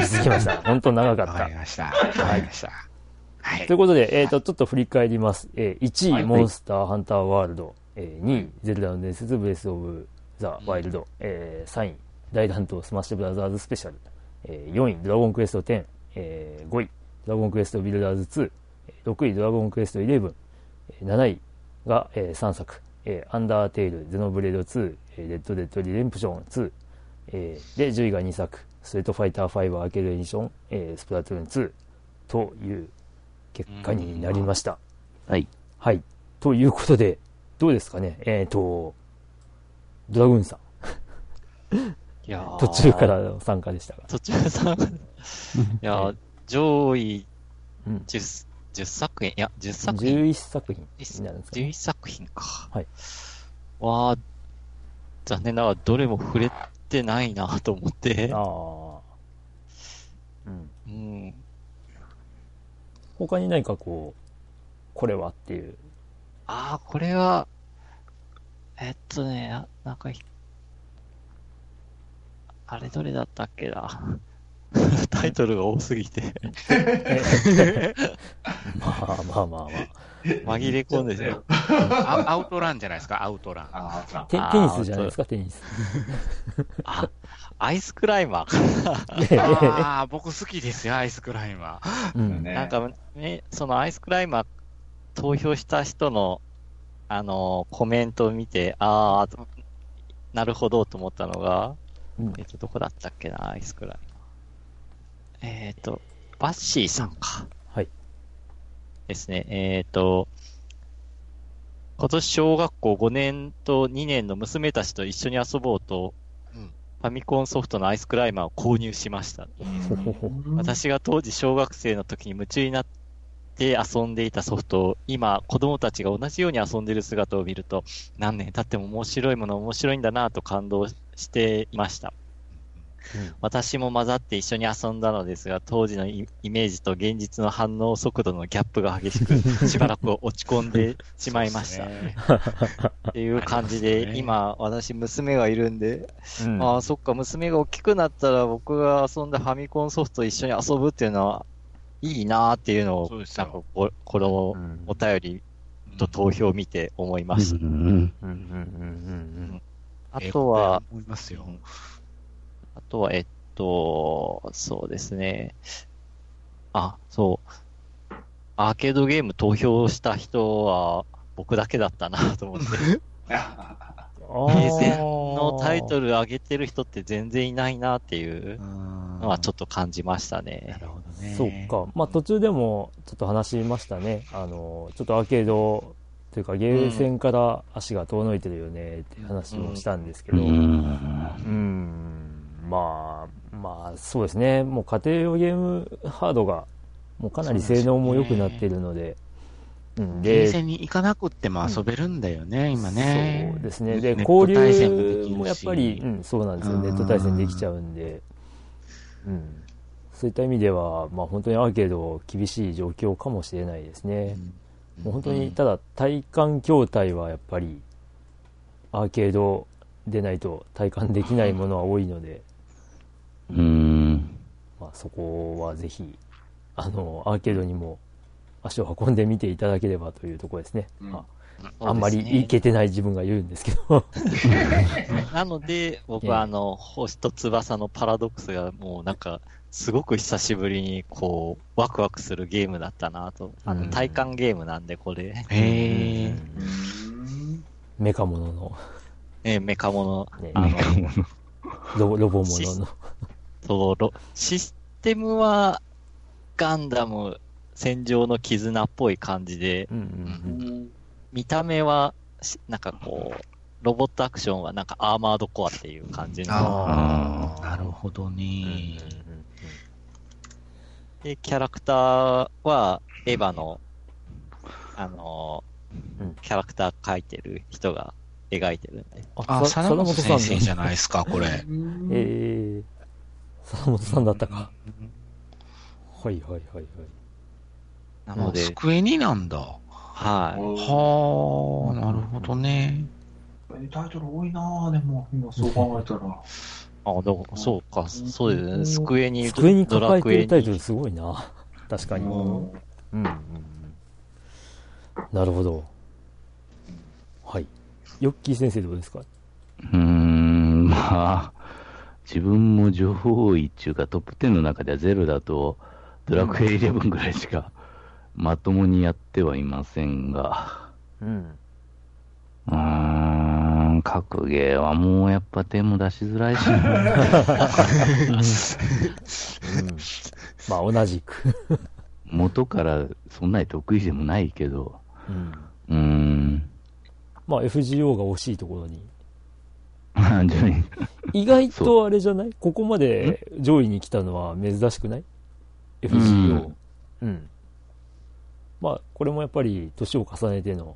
続きました。本当長かわかりっました。わかりました。はた。いという。ことで、えっ、と、ちょっと振り返ります。えー1位、はいモンスターハンターワールド。えー2位、ゼルダの伝説、ブレスオブザ・ワイルド。えー3位、大乱闘スマッシュブラザーズスペシャル。えー4位、ドラゴンクエスト10。えー5位、ドラゴンクエストビルダーズ2。えー6位、ドラゴンクエスト11。えー7位が、えー3作。えーアンダーテイル、ゼノブレード2、えーレッド・デッド・リデンプション2。えーで、10位が2作。ストリートファイター5アーケードエディション、えースプラトゥーン2。という結果になりました。はい。はい。ということで、どうですかね？えっ、と、ドラグーンさん、いやー途中からの参加でしたが。途中さ、いやー、上位うん。10、10作品、いや、10作品。11作品になるんですか、11作品か。はい。わあ、残念ながらどれも触れてないなと思って。ああ。うん。うん。他に何かこう、これはっていう。ああ、これは、えっとね、ななんかひ、あれどれだったっけな。(laughs) タイトルが多すぎて、(laughs) (laughs) まあまあまあまあ。(laughs) 紛れ込んでて。あアウトランじゃないですか、アウトラン。あテテニスじゃないですか、テニス。あ、アイスクライマーか。ああ、僕好きですよ、アイスクライマー。うん。ねなんか、ね、そのアイスクライマー投票した人の、あのコメントを見て、ああ、なるほどと思ったのが、うんえっ、と、どこだったっけな、アイスクライマー。えっ、と、バッシーさんか。はい。ですね。えっ、と、今年小学校5年と2年の娘たちと一緒に遊ぼうと、うんファミコンソフトのアイスクライマーを購入しました。私が当時小学生の時に夢中になって遊んでいたソフトを今子供たちが同じように遊んでいる姿を見ると何年経っても面白いもの面白いんだなと感動していました。私も混ざって一緒に遊んだのですが、当時のイイメージと現実の反応速度のギャップが激しく、しばらく落ち込んで (laughs) しまいました。ね。っていう感じで、ね。今、私、娘がいるんで、うん。ああ、そっか、娘が大きくなったら僕が遊んだファミコンソフトと一緒に遊ぶっていうのは、いいなーっていうのをなんかこ、こお便りと投票を見て思いました。うん。うん。うん。うん。あとは、思いますよ。あとは、えっと、そうですね。あ、そう。アーケードゲーム投票した人は僕だけだったなと思って。(laughs) うん。ゲーセンのタイトル上げてる人って全然いないなっていうののはちょっと感じましたねな。るほどね。そうか。まあ途中でもちょっと話しましたね。あの、ちょっとアーケードというかゲーセンから足が遠のいてるよねっていう話もしたんですけど、ううん、ん。まあ、まあそうですね。もう家庭用ゲームハードがもうかなり性能も良くなっているので、うん、ゲーで、センに行かなくっても遊べるんだよね、今ね。そうですね。で、交流もやっぱり、うん、そうなんですよ。ネット対戦できちゃうんで、うん。そういった意味では、まあ本当にアーケード厳しい状況かもしれないですね。もう本当に、ただ体感筐体はやっぱり、アーケードでないと体感できないものは多いので、うん。まあそこはぜひ、あの、アーケードにも足を運んでみていただければというところですね。うんまああんまりいけてない自分が言うんですけど。(laughs) なので、僕ええはあの、星と翼のパラドックスがもうなんか、すごく久しぶりにこう、ワクワクするゲームだったなと。あの、うん体感ゲームなんで、これ。へえ。うんメカモノの、えーメカモノ、ねあの、ロロボモノの。そうロシステムは、ガンダム、戦場の絆っぽい感じで、うんうん見た目は、しなんかこう、ロボットアクションはなんかアーマードコアっていう感じの。ああ、なるほどうんね。で、キャラクターは、エヴァの、あのーうんキャラクター描いてる人が描いてるんで。あ、さ貞本先生じゃゃないですか、これ。(laughs) えー、貞本さんだったか。はいはいはいはい。なので、机になんだ。ははい。あ、なるほどね。タイトル多いなぁ、でも、今そう考えたら。(laughs) あ、でもそうか、そうですね。机に、机にド抱えて。るタイトルすごいな。確かに。うんうんうんうん。なるほど。はい。ヨッキー先生どうですか？うーん、まあ、自分も上位っていうかトップ10の中ではゼロだと、ドラクエ11ぐらいしかまともにやってはいませんが、うん。うーん、格ゲーはもうやっぱ手も出しづらいしな、うん。まあ同じく。元からそんなに得意でもないけど、うん。うーん、まあ FGO が惜しいところに。意外とあれじゃない？ここまで上位に来たのは珍しくない ?FGO。うん。まあ、これもやっぱり年を重ねての、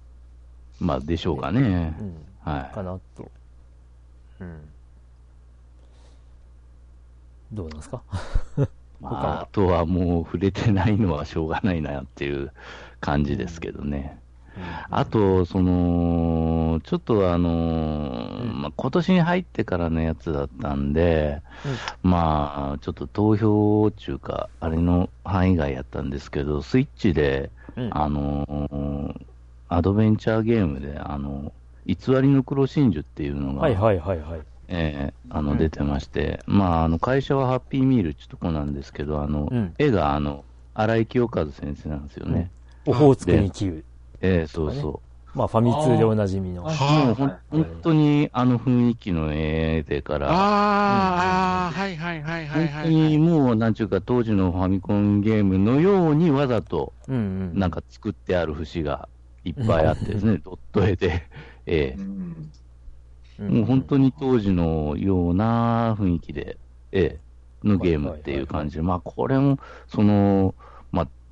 まあでしょうかねう。ん、はかなと。うん。どうなんですか？い。まあ、あとはもう触れてないのはしょうがないなっていう感じですけどね。あと、その、ちょっとあのーうん。まあ、今年に入ってからのやつだったんで、まあ、ちょっと投票っていうか、あれの範囲外やったんですけど、スイッチで、うん。あのーアドベンチャーゲームで、あの、偽りの黒真珠っていうのが、はいはいはいはい。えーあの、うん。出てまして、まあ、あの、会社はハッピーミールってとこなんですけど、あの、うん。絵が、あの、荒井清和先生なんですよね。オホーツクに切る。ええそうそまあ、ファミ通でおなじみの。あはい。もうほん本当にあの雰囲気の絵でから、あーあー、はいはいはいはい本当はい。にもう、なんちゅうか、当時のファミコンゲームのようにわざと、うんうん。なんか作ってある節がいっぱいあってですね、ドット絵で、えうん。えもう本当に当時のような雰囲気で、ええのゲームっていう感じで、まあ、これも、その、まあ、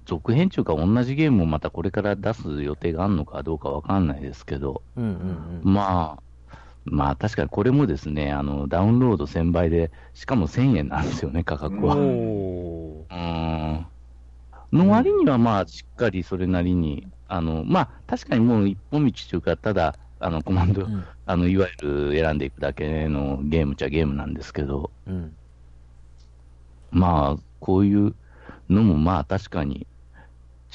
続編中か同じゲームをまたこれから出す予定があるのかどうかわかんないですけど、うんうんうん。まあ、まあ確かにこれもですね、あの、ダウンロード1000倍で、しかも1000円なんですよね、価格は。おうん。の割にはまあ、しっかりそれなりに、あの、まあ、確かにもう一本道というか、ただ、あの、コマンド、うんあの、いわゆる選んでいくだけのゲームっちゃゲームなんですけど、うん。まあ、こういうのもまあ確かに、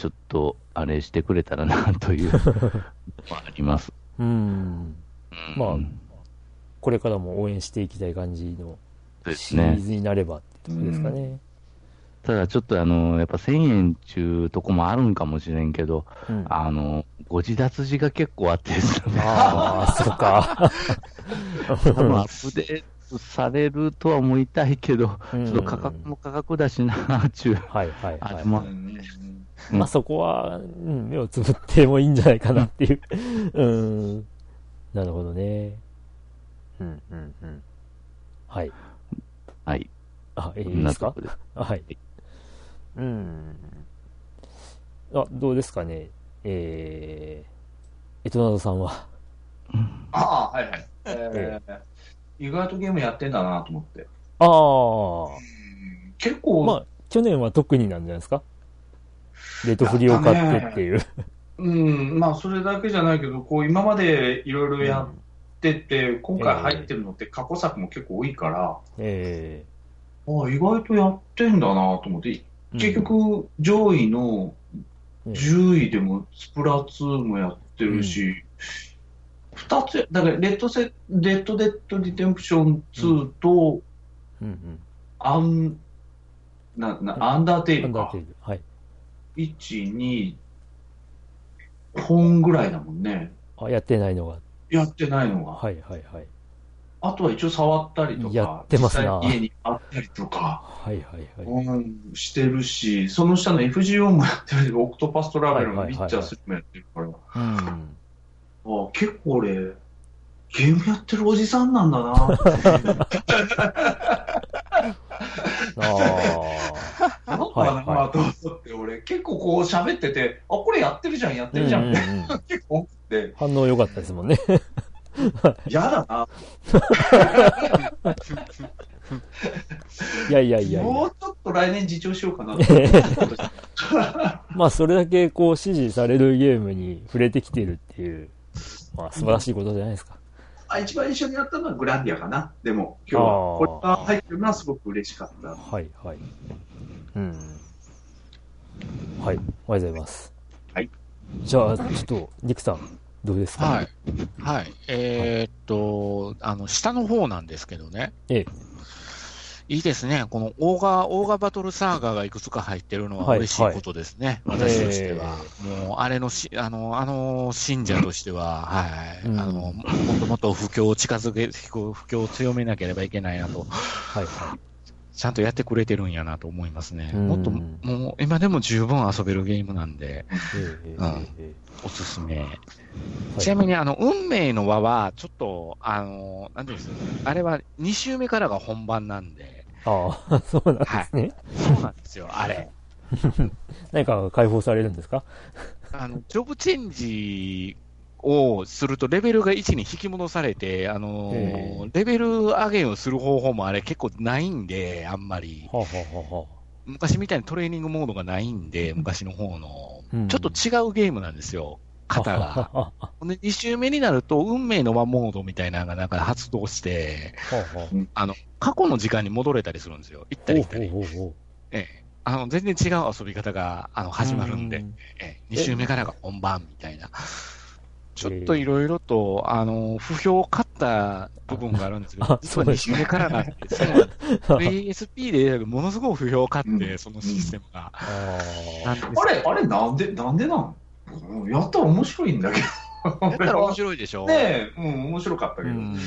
ちょっと、あれしてくれたらな、という、(laughs) まあ、あります。うん。うんまあこれからも応援していきたい感じのシリーね。ズになればってとこですかね。ただちょっとあの、やっぱ1000円ちゅうとこもあるんかもしれんけど、うん。あの、ご自立時が結構あってですね、ああ、(laughs) そうか。多分アップデートされるとは思いたいけど、うんちょっと価格も価格だしな、ちゅう。はいはいはい。あまあそこは、うん、目をつぶってもいいんじゃないかなっていう。(laughs) うん。なるほどね。うんうんうん。はい。はい。あ、いこいですか？です。はい。うん。あ、どうですかね？えー、エトナドさんは？ああ、はいはい。えー意外とゲームやってんだなと思って。ああ、結構、まあ、去年は特になんじゃないですか？レトフリを買ってっていう。うん、まあそれだけじゃないけど、こう今までいろいろやってて、今回入ってるのって過去作も結構多いから、えああ意外とやってんだなと思って、え結、局上位のうん10位でもスプラ2もやってるし、二つ、だからレッドセ、レッドデッドリテンプション2と、うんうん。アン、な、な、アンダーテイルか。はい。1、2、本ぐらいだもんね。あ、やってないのが。やってないのが。はいはいはい。あとは一応触ったりとか、やってますな家にあったりとか、はいはいはい。うん、してるし、その下の FGO もやってるし、オクトパストラベルもはいはいはいはいピッチャースリもやってるから、うん。あ結構俺、ゲームやってるおじさんなんだな (laughs) ああ。(laughs) なんかはいはなと思って、俺、結構こう喋ってて、あ、これやってるじゃん、やってるじゃん、うんうんうん (laughs) 結構多くて、反応良かったですもんね。(laughs) 嫌だな。いやいやいやいや。もうちょっと来年自重しようかなと。まあ、それだけこう、支持されるゲームに触れてきてるっていう、まあ、素晴らしいことじゃないですか。あ一番一緒にやったのはグランディアかな。でも、今日は。これが入ってるのはすごく嬉しかった。はいはい。うん。はい。ありがとうございます。はい。じゃあ、ちょっと、ニクさん、どうですか？はい。はい。えーっと、あの、下の方なんですけどね。ええ。いいですね。このオーガ、オーガバトルサーガがいくつか入ってるのははい嬉しいことですね。はい私としては。もう、あれのし、あの、あの信者としては、はい。うんあの、もっともっと布教を近づけ、布教を強めなければいけないなと、はいはちゃんとやってくれてるんやなと思いますね。うんもっと、もう、今でも十分遊べるゲームなんで、い。えええええおすすめ。えちなみに、あの、運命の輪は、ちょっと、あの、なんていうんですか、あれは2週目からが本番なんで、ああ、(laughs) そうなんですね。そうなんですよ、あれ。(laughs) 何か解放されるんですか？(laughs) あの、ジョブチェンジをすると、レベルが1に引き戻されて、あのへーレベル上げをする方法もあれ結構ないんで、あんまり。はあ、はあは昔みたいにトレーニングモードがないんで、昔の方の。うんちょっと違うゲームなんですよ、あ、(laughs) 型が。で、2周目になると、運命の輪モードみたいなのがなんか発動して、はあの、過去の時間に戻れたりするんですよ。行ったり来たり。あの、全然違う遊び方が、あの、始まるんで、うん。ええ、2周目からが本番みたいな。ちょっといろいろと、あの、不評を買った部分があるんですけあど、実は2そうです周目からなんで、(laughs) そうなんです ASP でものすごく不評を買って、うん。そのシステムが。あなんです。あれ、あれなんで、なんでなん？やったら面白いんだけど。やったら面白いでしょ。ねえ、うん、面白かったけど。うん。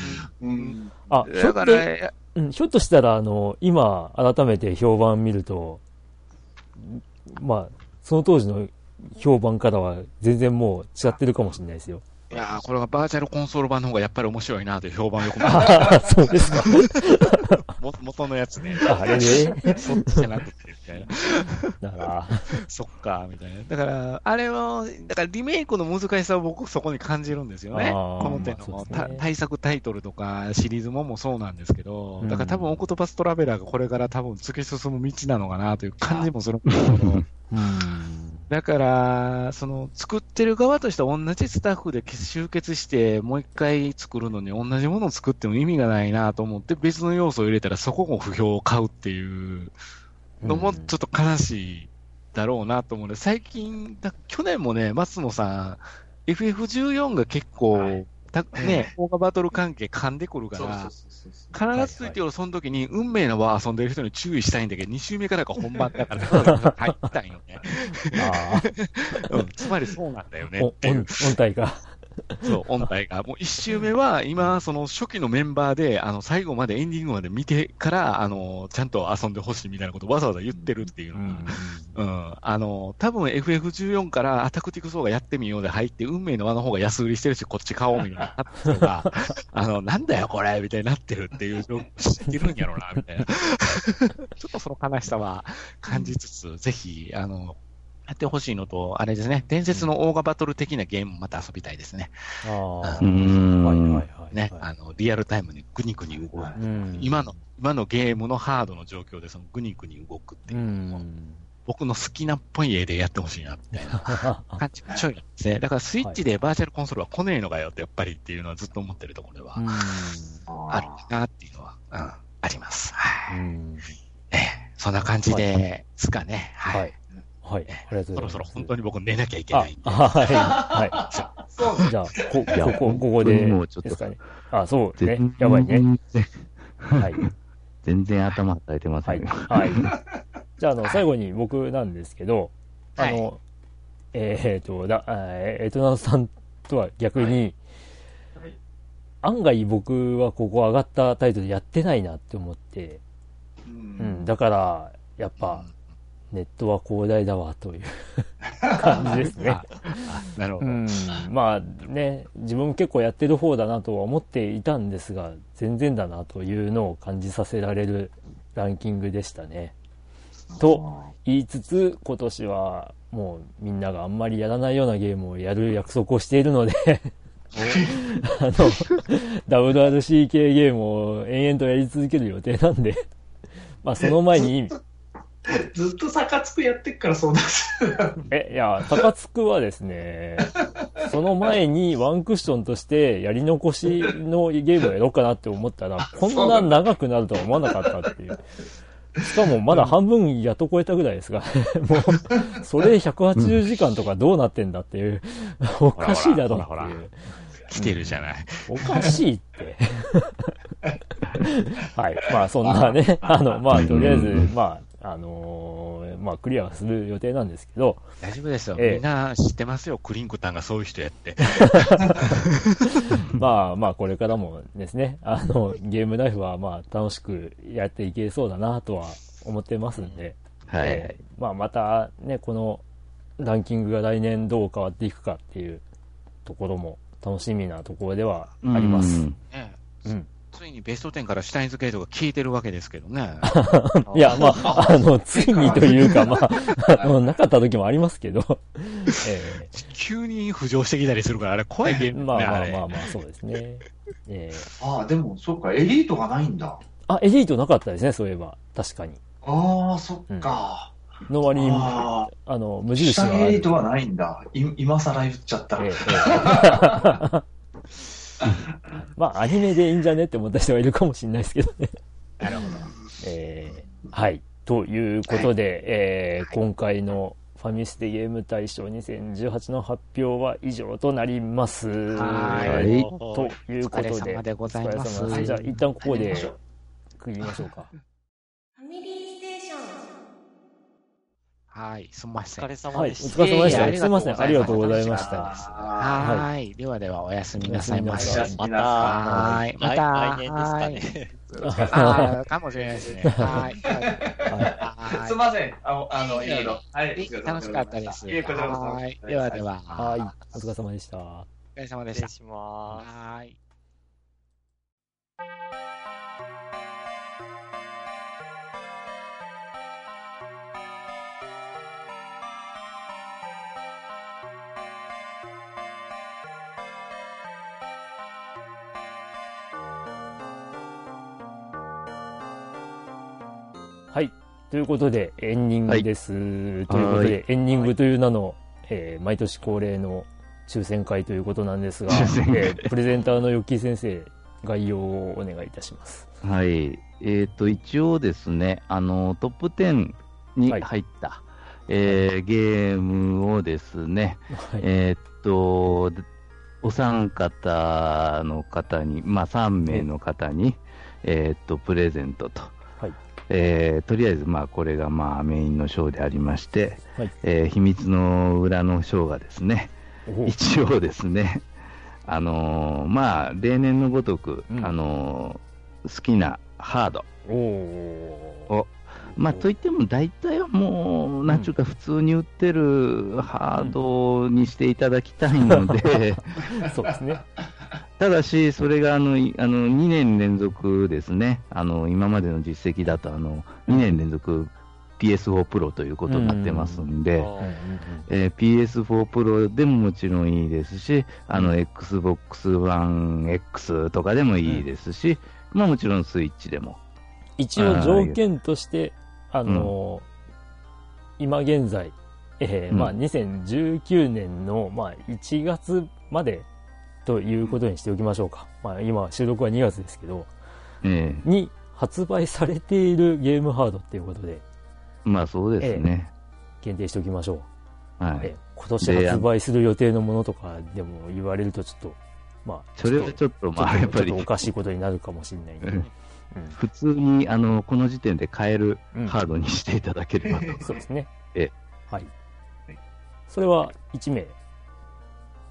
うん。あ、ひょっとだから、うん、ひょっとしたら、あの、今、改めて評判見ると、まあ、その当時の評判からは全然もう違ってるかもしれないですよ。いやーこれがバーチャルコンソール版の方がやっぱり面白いなという評判よく見ああ、そうですか。(laughs) も元のやつね。あれね。そっちじゃなくて、みたいな。(laughs) だから、(laughs) そっか、みたいな。だから、あれは、だからリメイクの難しさを僕そこに感じるんですよね。この手の、まあねた対策タイトルとかシリーズももそうなんですけど、うんだから多分オクトパストラベラーがこれから多分突き進む道なのかなという感じもするんですけど、(laughs) うん。だから、その、作ってる側としては同じスタッフで集結して、もう一回作るのに同じものを作っても意味がないなと思って、別の要素を入れたらそこも不評を買うっていうのもちょっと悲しいだろうなと思うので、最近、だ去年もね、松野さん、FF14 が結構、はい。たね、オーガバトル関係噛んでくるから。必ずついてるその時に、運命の輪を遊んでる人に注意したいんだけど、2週目からが本番だから、(laughs) 入ったんよね。(laughs) つまりそうなんだよね音体が。(laughs) そう、音体が。もう一周目は、今、その初期のメンバーで、あの、最後までエンディングまで見てから、あの、ちゃんと遊んでほしいみたいなことをわざわざ言ってるっていうのが、うん、あの、多分 FF14 からアタクティクソーがやってみようで入って、運命の輪の方が安売りしてるし、こっち買おうみたいな (laughs) あの、なんだよこれみたいになってるっていう知ってるんやろな、みたいな。(laughs) ちょっとその悲しさは感じつつ、ぜひ、あの、やってほしいのと、あれですね、伝説のオーガバトル的なゲームもまた遊びたいですね。ああ。うーんはいはいはい。ね、あの、リアルタイムにグニグニ動く。うん。今の、今のゲームのハードの状況でそのグニグニ動くってういうのを、ん。僕の好きなっぽい絵でやってほしいな、みたいな感じがちょいなんですね。だからスイッチでバーチャルコンソールは来ねえのかよってやっぱりっていうのはずっと思ってるところではうんあるなっていうのは、うん、あります。はい。えそんな感じですかね。はい。はい。はい。ありがとうございます。そろそろ本当に僕寝なきゃいけないはい。はそうい。じゃあ、こ、ここ、ここで、もうちょっとですかね。あ、そうね全。やばいね。然はい。全然頭働いてませはい。はい。じゃあ、あの、最後に僕なんですけど、あの、えっと、だ、えーエトナさんとは逆に、はい案外僕はここ上がったタイトルやってないなって思って、ううんん、だから、やっぱ、ネットは広大だわ、という。(laughs) 感じですね。なるほど。うん、まあね、自分も結構やってる方だなとは思っていたんですが、全然だなというのを感じさせられるランキングでしたね。と言いつつ、今年はもうみんながあんまりやらないようなゲームをやる約束をしているので、(laughs) あの、WRC 系ゲームを延々とやり続ける予定なんで、まあその前に、(laughs) ずっと逆つくやってっからそうなんです。え、いや、高津区はですね、その前にワンクッションとしてやり残しのゲームをやろうかなって思ったら、(laughs) こんな長くなるとは思わなかったっていう。しかもまだ半分やっと超えたぐらいですが、(laughs) もう、それ180時間とかどうなってんだっていう、おかしいだろうってほらほらほいう。来てるじゃない。おかしいって。はい。まあ、そんなね、あの、まあ、とりあえず、まあ、あのーまあ、クリアはする予定なんですけど、大丈夫ですよ。ええみんな知ってますよ。クリンクタンがそういう人やって。(laughs) まあまあ、これからもですね、あの、ゲームライフはまあ、楽しくやっていけそうだなとは思ってますんで、はい。えーまあ、またね、このランキングが来年どう変わっていくかっていうところも楽しみなところではあります。うんねうん。ついにベスト10からシュタインズゲートが効いてるわけですけどね。(laughs) いや、まあ、あの、ついにというか、まあ、あのなかった時もありますけど、(laughs) え急に浮上してきたりするから、あれ怖いゲーームまあまあまあまあ、そうですね。えーああ、でも、そっか、エリートがないんだ。あ、エリートなかったですね、そういえば。確かに。ああ、そっか。の割に、ああの、無あ、印がある下エリートはないんだ。い今更言っちゃったえ。ええ (laughs) (laughs) まあ、アニメでいいんじゃねって思った人はいるかもしれないですけどね。なるほど。(laughs) えーはい。ということで、えー今回のファミステゲーム大賞2018の発表は以上となります。はいということで、お疲れ様でございますじゃあ、一旦ここでやりましょう区切りましょうか。ファミリーはい、すみません。お疲れ様はい、おでした。疲れ様でした。すいません、ありがとうございましあた。はい。ではでは、おやすみなさいませ。おやすまた、はい。ま来た。来年ですかね。あーかもしれないですね。(laughs) はい。ははいすみません。ああの、いろいろ。はい。楽しかったです。はい。ではでは。はい、お疲れ様でした。お疲れ様でした。失礼します。はい。はい。ということで、エンディングです。ということはで、エンディングという名の、えー毎年恒例の抽選会ということなんですが、えープレゼンターのヨッキー先生、概要をお願いいたします。はい。えっ、と、一応ですね、あの、トップ10に入った、えーゲームをですね、はい。えっと、お三方の方に、まあ3名の方に、えっと、プレゼントと。はいえーとりあえず、まあ、これが、まあ、メインのショーでありまして、はい。えー秘密の裏のショーがですね、お一応ですね、あのーまあ、例年のごとく、うん。あのー好きなハード、おー。おまあ、といっても大体はもう、なんちゅうか、普通に売ってるハードにしていただきたいので、(laughs) そうですね。ただし、それがあのいあの2年連続ですね、あの今までの実績だとあの2年連続 PS4 Pro ということになってますんで、えー PS4 Pro でももちろんいいですし、あの Xbox One X とかでもいいですし、まあもちろんスイッチでも。一応条件として、あのー今現在、えーうん。まあ、2019年の、まあ、1月までということにしておきましょうか。まあ、今、収録は2月ですけど、ええに発売されているゲームハードっていうことで、まあそうですね。限定しておきましょう。はい。えー今年発売する予定のものとかでも言われるとちょっと、まあ、それはちょっと、まあやっぱりおかしいことになるかもしれないんで、うんうん普通にあのこの時点で買えるうんハードにしていただければと。そうですね。ええはい。それは1名。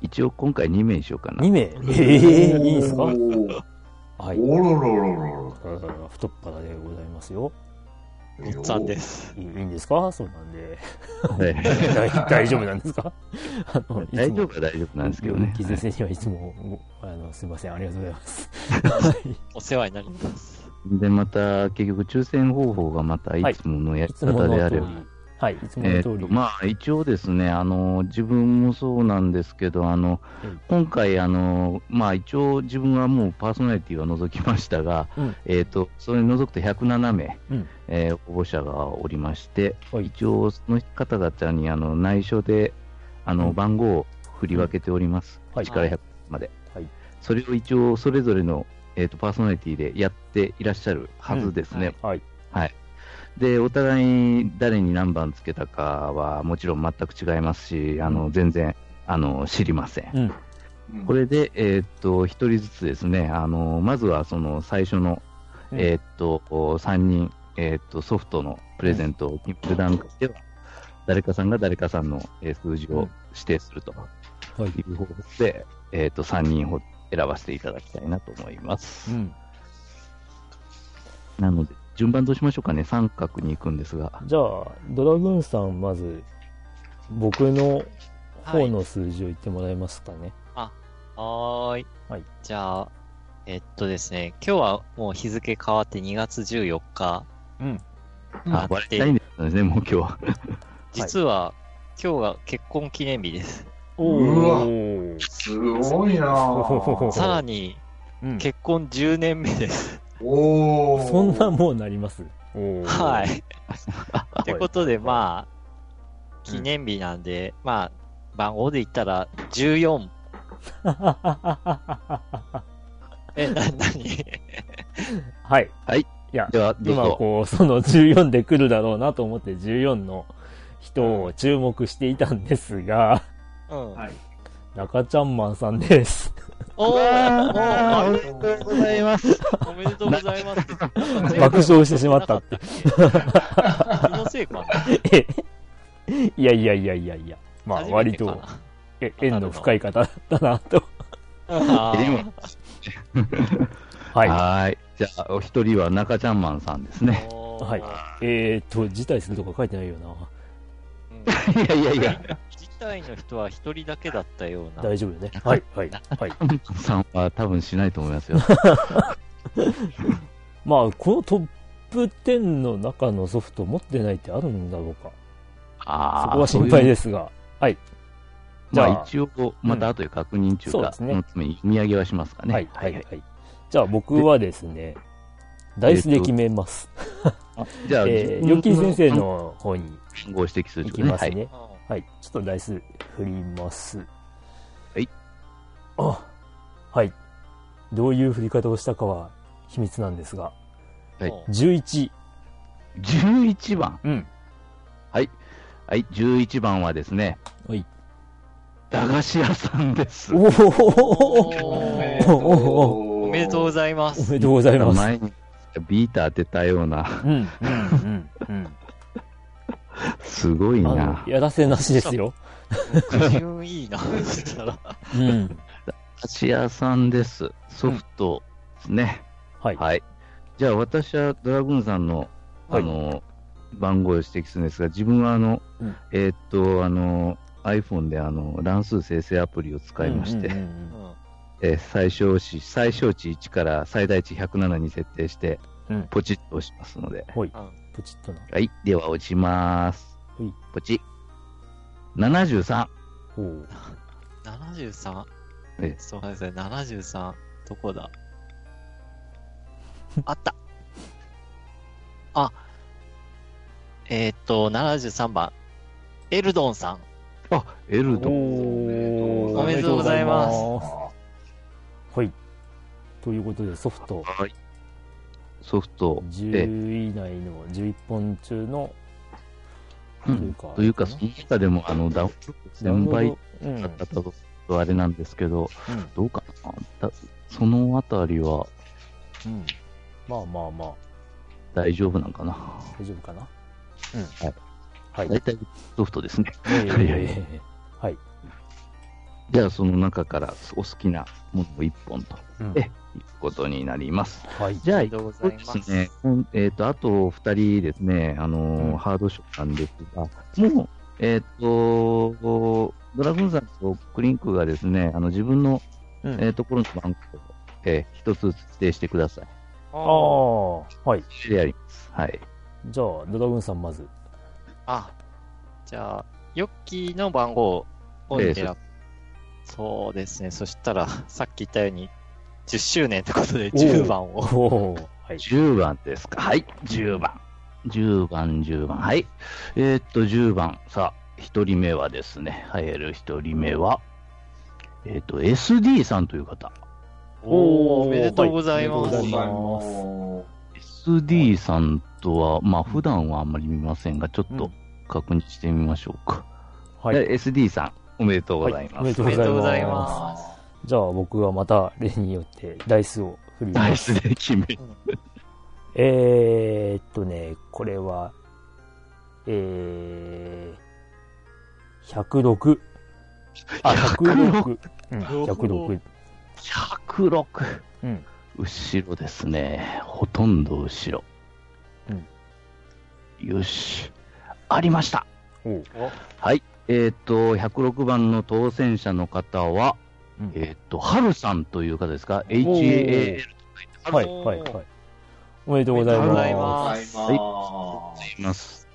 一応今回2名にしようかな。2名？ええいいんですか？はい。おろろろろあ太っ腹でございますよ。ろ。おっさんです。いいいいんですか？そうなんで。はい大大丈夫なんですか？あのいつも大丈夫は大丈夫なんですけどね。木先生にはいつも、ごあの、すいません、ありがとうございます。はい。お世話になります。で、また、結局、抽選方法がまたいつものやりいつも方であれば。はい、いつも通り。まあ、一応ですね、あの自分もそうなんですけど、あのうん今回あの、まあ、一応、自分はもうパーソナリティは除きましたが、うんえー、とそれに除くと107名、うんえー応募者がおりまして、はい一応、その方々にあの内緒であの、うん番号を振り分けております、はい1から100まで。はいそれを一応、それぞれの、えー、とパーソナリティでやっていらっしゃるはずですね。はい。はい。で、お互い誰に何番つけたかはもちろん全く違いますし、あの、全然、あの、知りません。うん。うんこれで、えーっと、一人ずつですね、あの、まずはその最初の、うんえーっと、3人、えーっと、ソフトのプレゼントを決める段階では、誰かさんが誰かさんのえー数字を指定するとはい。いう方法で、えーっと、3人を選ばせていただきたいなと思います。うん。なので、順番どうしましょうかね、三角に行くんですが。じゃあ、ドラグーンさん、まず、僕の方の数字を言ってもらえますかね。はーい。はいじゃあ、えっとですね、今日はもう日付変わって2月14日。うん。あ、バレたいんですね、もう今日は。(laughs) 実は、今日が結婚記念日です。おうわー。すごいなぁ。さらに、うん結婚10年目です。おーそんなもうなりますはい。(laughs) ってことで、あ、まあ、記念日なんで、まあ、番号で言ったら14。(laughs) え、な、なに (laughs) はい。はい。いや、では。今こう、その14で来るだろうなと思って14の人を注目していたんですが、うん。はい。中ちゃんマンさんです。おーおーおめでとうございます。おめでとうございます。爆笑してしまったって。気のせいかなえいやいやいやいやいや。まあ、割と、え縁の深い方だなと。はい。はい。じゃあ、お一人は中ちゃんマンさんですね。はいえーっと、辞退するとか書いてないよな。う (laughs) んいやいやいや、自体の人は一人だけだったような。大丈夫よね。はい、はい、はい。さんは多分しないと思いますよ。(laughs) まあ、このトップ10の中のソフト持ってないってあるんだろうか。ああ。そこは心配ですすが。はい。じゃあまあ一応、また後で確認中か、そうですね読み上げはしますかね。はい、はい、はい。じゃあ僕はですね、ダイスで決めます。じゃあ、(laughs) えー、ヨッキー先生の方に番号を指摘するね。はい。きますね。うんはい。ちょっとダイス振ります。はい。あ、はい。どういう振り方をしたかは秘密なんですが、はいうん11。11番。うん。はい。はい、11番はですね、はい。駄菓子屋さんです。おおおおめでとうございます。おめでとうございます。前にビーター当てたような、うん、うん、うん、うん。すごいあなの、。やらせなしですよ。基準いいな、そしたら。うん。駄菓子屋さんです。ソフトですね。はい。はい。じゃあ私はドラグーンさんの、あの、番号を指摘するんですが、自分はあの、うんえーっと、あの、iPhone であの、乱数生成アプリを使いまして、うんうんうんうんえー最小値、最小値1から最大値107に設定して、うんポチッと押しますので。ほい。ポチッとな。はい。では、落ちますはい。ポチ。73。ほう。73? えそうですね、73。どこだ？(laughs) あった。あ、えーっと、73番。エルドンさん。あ、エルドン。おおめでとうございますはい。ということで、ソフトはい。ソフト、え10位以内の11本中の、うんというかというか、その中でも、あの、ダウンロード1000倍うん。だったとあれなんですけど、うんどうかな？だそのあたりはうん。まあまあまあ、大丈夫なんかな？大丈夫かな？はい。はい。大体ソフトですね。えいやいはい。じゃあ、その中からお好きなものを1本と、うんことになります。はい。じゃあ、ありがとうございますそうですね。うんえっ、と、あと2人ですね、あのーうんハードショーなんですが、もう、えっ、と、ドラグーンさんとクリンクがですね、あの自分の、うんえーところの番号を、えー一つ指定してください。ああ、はい。でやります。はい。じゃあ、ドラグーンさんまず。あ、じゃあ、ヨッキーの番号をええ選ぶ。そうですね。そしたら、さっき言ったように、10周年ってことで10番を。おおはい。10番ですか。はい、10番。10番、10番。はい。えーっと、10番。さあ、1人目はですね、入る1人目は、えーっと、SD さんという方。おーおめでとうございます。はいおめでとうございます SD さんとは、まあ、普段はあんまり見ませんが、ちょっとうん確認してみましょうか。はい。で SD さん、おめでとうございます。はいおめでとうございま。ますじゃあ、僕はまた例によってダイスを振ります。スで決め。えーっとね、これは、えー、106。あ、106。うん、106。106。うん。後ろですね。ほとんど後ろ。うんよし。ありました。はい。えっ、と、106番の当選者の方は、うんえっ、と、はるさんという方ですか？おー ?HAAL と書いて、はい、はい、はい。おめでとうございおめでとうございまますはいいます。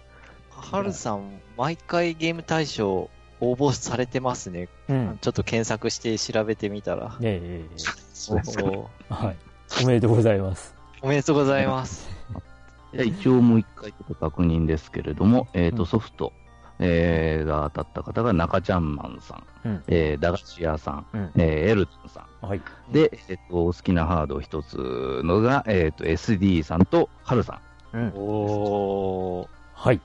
はるさん、毎回ゲーム大賞応募されてますね。す。うん。ねちょっと検索して調べてみたら。えええそうですか。おーはい。おめでとうございます。おめでとうございます。(laughs) じゃあ一応もう一回ちょっと確認ですけれども、えっ、と、うんソフト、えー、が当たった方が中ちゃんマンさん、うんえー、駄菓子屋さん、うん。えー、エルトンさん、はい。で、えっ、と、お好きなハード一つのが、えっ、と、SD さんとハルさん。うん。おーはい。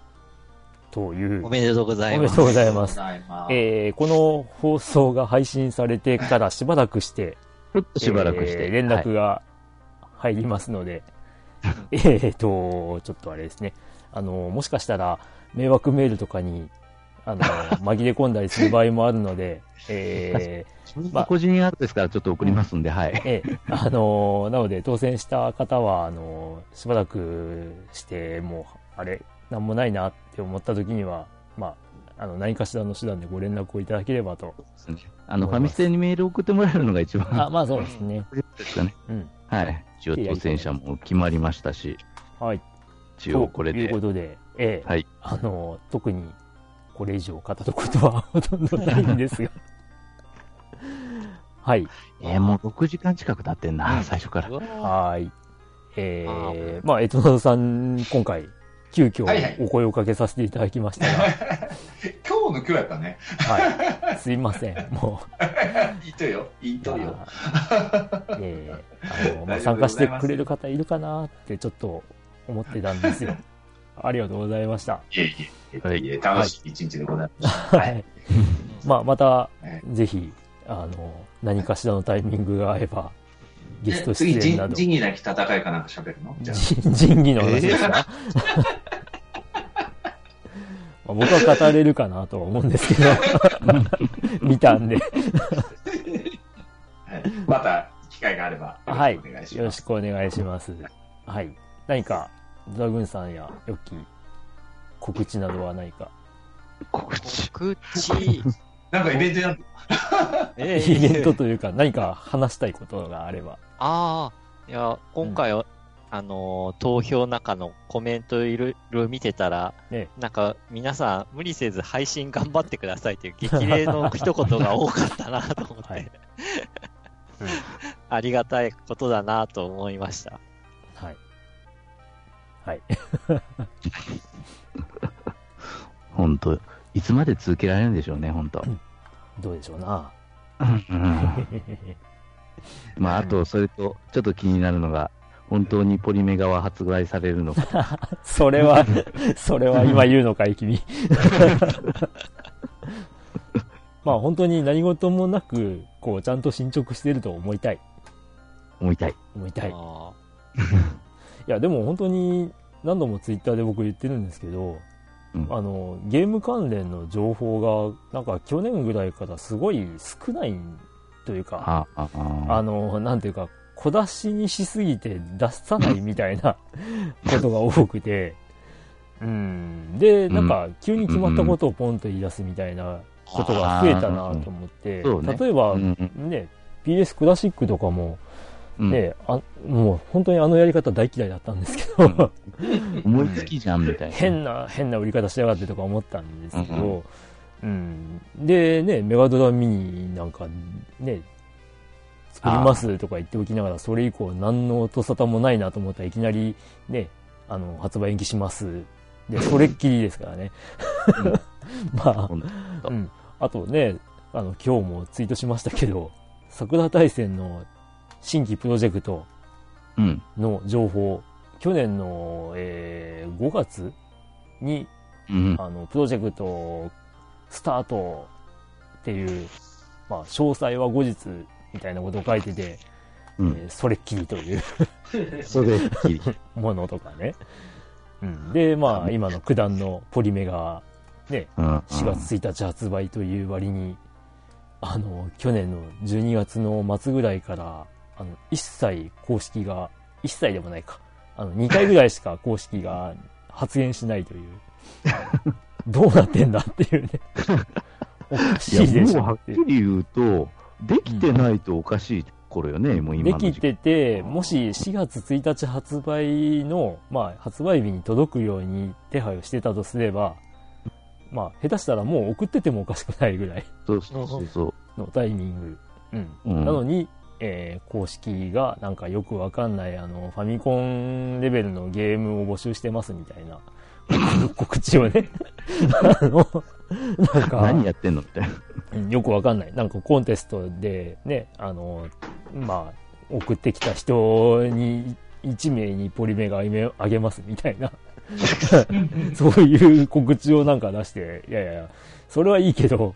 という。おめでとうございます。おめでとうございます。えー、この放送が配信されてからしばらくして、ちょっとしばらくして。えー連絡はいが入りますので、(laughs) えーと、ちょっとあれですね。あの、もしかしたら、迷惑メールとかにあの、(laughs) 紛れ込んだりする場合もあるので、えまあ個人アートですからちょっと送りますんで、はい。ーえーあの、なので当選した方は、あの、しばらくして、もう、あれ、なんもないなって思った時には、まあ、あの、何かしらの手段でご連絡をいただければと。あの、ファミステにメール送ってもらえるのが一番。あ、まあそうですね。ですかね。うん。はい。一応当選者も決まりましたし、はい。一応これでというこ。とで、ええはい。あの、特にこれ以上語ることはほとんどないんですが。(laughs) はい。えー、もう6時間近く経ってんな、最初から。はい。えー、まあ、エトナドさん、今回、急遽はいはいお声をかけさせていただきましたが、(laughs) 今日の今日やったね。はい。すいません。もう、(laughs) いいとよ。いいとよ。えー、あの、まあ、参加してくれる方いるかなってちょっと思ってたんですよ。ありがとうございました。いえいえ、はい楽しい一日でございました。は。はいい。(laughs) まあ、または、ぜひ、あの、何かしらのタイミングが合えば、ゲスト出演など、仁義なき戦いかなんか喋るの？じゃあ。仁仁義の話ですか、(laughs) まあ僕は語れるかなとは思うんですけど、(laughs) 見たんで、はいまた機会があれば、はいよろしくお願いします。よろしくお願いします。はい。何か、ドラグーンさんやヨッキー、告知などはないか。告知。告知、(laughs) なんかイベントやるえ (laughs) イベントというか、何か話したいことがあれば。ああ、いや、今回は、あのー、投票の中のコメントいろいろ見てたら、えなんか、皆さん、無理せず配信頑張ってくださいという激励の一言が多かったなと思って、はいうん (laughs) ありがたいことだなと思いました。はい。はい。本当いつまで続けられるんでしょうね、本当どうでしょうな。うんまあ、あと、それと、ちょっと気になるのが、本当にポリメガは発売されるのか。(laughs) それは、それは今言うのかい、君。(laughs) まあ本当に何事もなく、こう、ちゃんと進捗してると思いたい。思いたい。思いたい。(laughs) いあや、でも本当に何度もツイッターで僕言ってるんですけど、うん。あの、ゲーム関連の情報が、なんか去年ぐらいからすごい少ないというか、あ、あ、の、なんていうか、小出しにしすぎて出さないみたいな (laughs) ことが多くて、うん。で、なんか、急に決まったことをポンと言い出すみたいなことが増えたなと思って、そうね。例えば、うん。ね、PS クラシックとかも、うんね、あもう本当にあのやり方大嫌いだったんですけど、思いつきじゃん、みたいな。変な、変な売り方しやがってとか思ったんですけうんど、うん。で、ね、メガドラミニなんかね、作りますとか言っておきながら、それ以降何の音沙汰もないなと思ったらいきなりね、あの、発売延期します。で、それっきりですからね。(laughs) まあ、うん。あとね、あの、今日もツイートしましたけど、桜大戦の新規プロジェクトうん。の情報、去年の、えー5月に、うん。あの、プロジェクトスタートっていう、まあ、詳細は後日みたいなことを書いてて、うん。えーそれっきりという (laughs) それっきり。(laughs) ものとかね。うん、で、まあ、今の九段のポリメが、ね、うん。4月1日発売という割に、あの、去年の12月の末ぐらいから、あの、一切公式が、一切でもないか。あの、2回ぐらいしか公式が発言しないという。(laughs) どうなってんだっていうね。おかしいでしもうはっき。り言うと、できてないとおかしい頃よね、もう今で。きてて、もし4月1日発売の、まあ、発売日に届くように手配をしてたとすれば、まあ、下手したらもう送っててもおかしくないぐらいそうそうそうそう。のタイミング。うん。うんなのに、えー公式がなんかよくわかんない、あの、ファミコンレベルのゲームを募集してますみたいな告知をね、あの、なんか、何やってんのみたいな。うんよくわかんない。なんかコンテストでね、あの、まあ、送ってきた人に、1名にポリメがあげあげますみたいな、(laughs) そういう告知をなんか出して、いやいやいや、それはいいけど、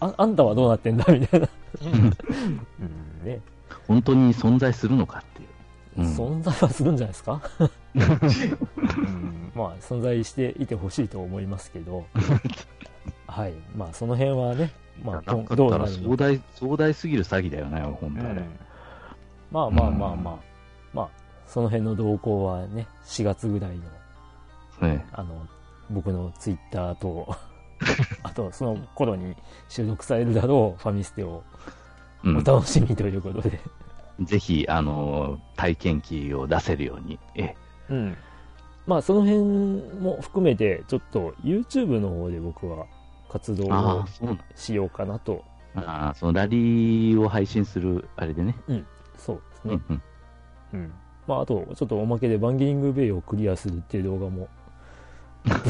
ああんたはどうなってんだみたいな。うんね、本当に存在するのかっていう。うん。存在はするんじゃないですか、(laughs) うん、まあ、存在していてほしいと思いますけど、(laughs) はい。まあ、その辺はね、まあ、どうなるの？壮大、壮大すぎる詐欺だよね、本当。まあまあまあまあ、まあ、その辺の動向はね、4月ぐらいの、ねあの、僕のツイッターと、(laughs) あと、その頃に収録されるだろうファミステをうんお楽しみということで。ぜひ、あの、体験記を出せるように。えうん。まあ、その辺も含めて、ちょっと YouTube の方で僕は活動をしようかなと。ああ、そのラリーを配信する、あれでね。そうですね。うんうん。うん。まあ、あと、ちょっとおまけでバンギリングベイをクリアするっていう動画も、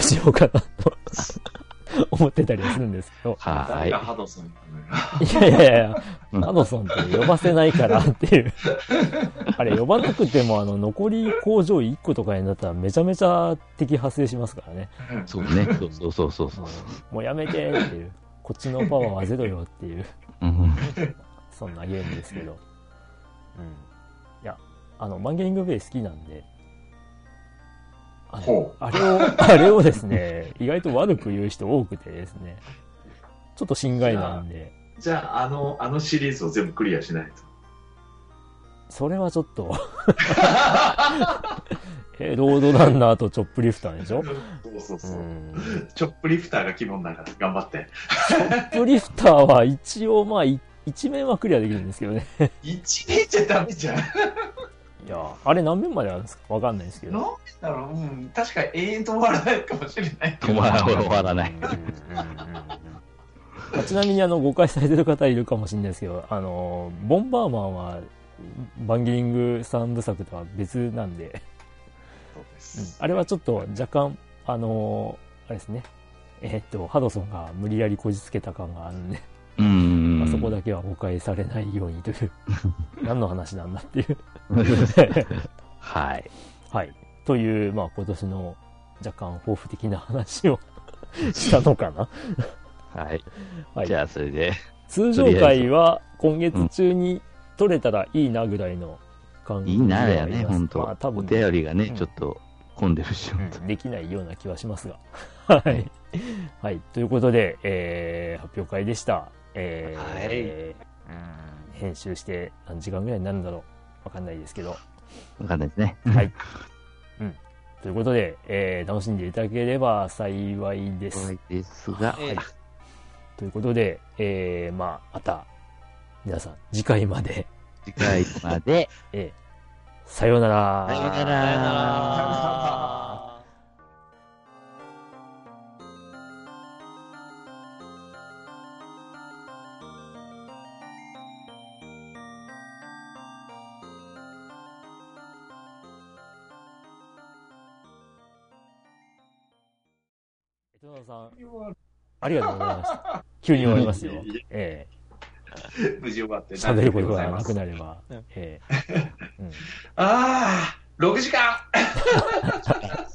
しようかなと (laughs) (laughs) 思ってたりはするんですけど。はい。ハドソンいやいやいやハドソンって呼ばせないからっていう。あれ、呼ばなくても、あの、残り工場1個とかになったらめちゃめちゃ敵発生しますからね。そうね。そうそうそうそう。もうやめてっていう。こっちのパワーはゼロよっていう、うんそんなゲームですけど。うん。いや、あの、バンギリングベイ好きなんで、あのほあれを、(laughs) あれをですね、意外と悪く言う人多くてですね、ちょっと心外なんで、じゃあ、あの、あのシリーズを全部クリアしないと。それはちょっと、(laughs) え、ロードランナーとチョップリフターでしょ？そうそううそう。ん。チョップリフターが鬼門だから、頑張って。チョップリフターは一応まあ、い一面はクリアできるんですけどね。(laughs) 一年じゃダメじゃん。いや、あれ何面まであるんですか？わかんないですけど。なんだろう、うん、確かに永遠と終わらないかもしれないけど。止まら終わらない。ちなみにあの誤解されてる方いるかもしれないですけど、あの、ボンバーマンは、バンギリング三部作とは別なんで、そうでうんす。あれはちょっと若干、あのあれですね、えーっと、ハドソンが無理やりこじつけた感があるんで、うん。まあ、そこだけは誤解されないようにという、(laughs) 何の話なんだっていう。はい。はい。という、まあ今年の若干抱負的な話を (laughs) したのかな。はい。はいじ。ゃあ、それで。通常回は今月中に取れたらいいなぐらいの感じいいなではやね、本当おまあ多分、便りがね、うんちょっと混んでるし、うんできないような気はしますが。(laughs) はい。はい。ということで、えー、発表会でした。えー編集して何時間ぐらいになるんだろう。わかんないですけど。わかんないですね。はい。(laughs) うん。ということで、えー、楽しんでいただければ幸いです。怖いですが、はい。ということで、えー、まあ、また、皆さん、次回まで、次回まで、(laughs) えー、さようなら。さようならありがとうございました。急に終わりますよいえいえ。え無事終わって。え喋ることがなくなれば。ええうん (laughs) ああ、6時間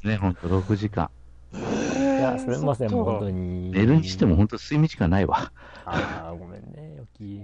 ね、ほんと6時間。いや、すみません、もう本当に。寝るにしても本当睡眠時間ないわ。ああ、ごめんね、よき。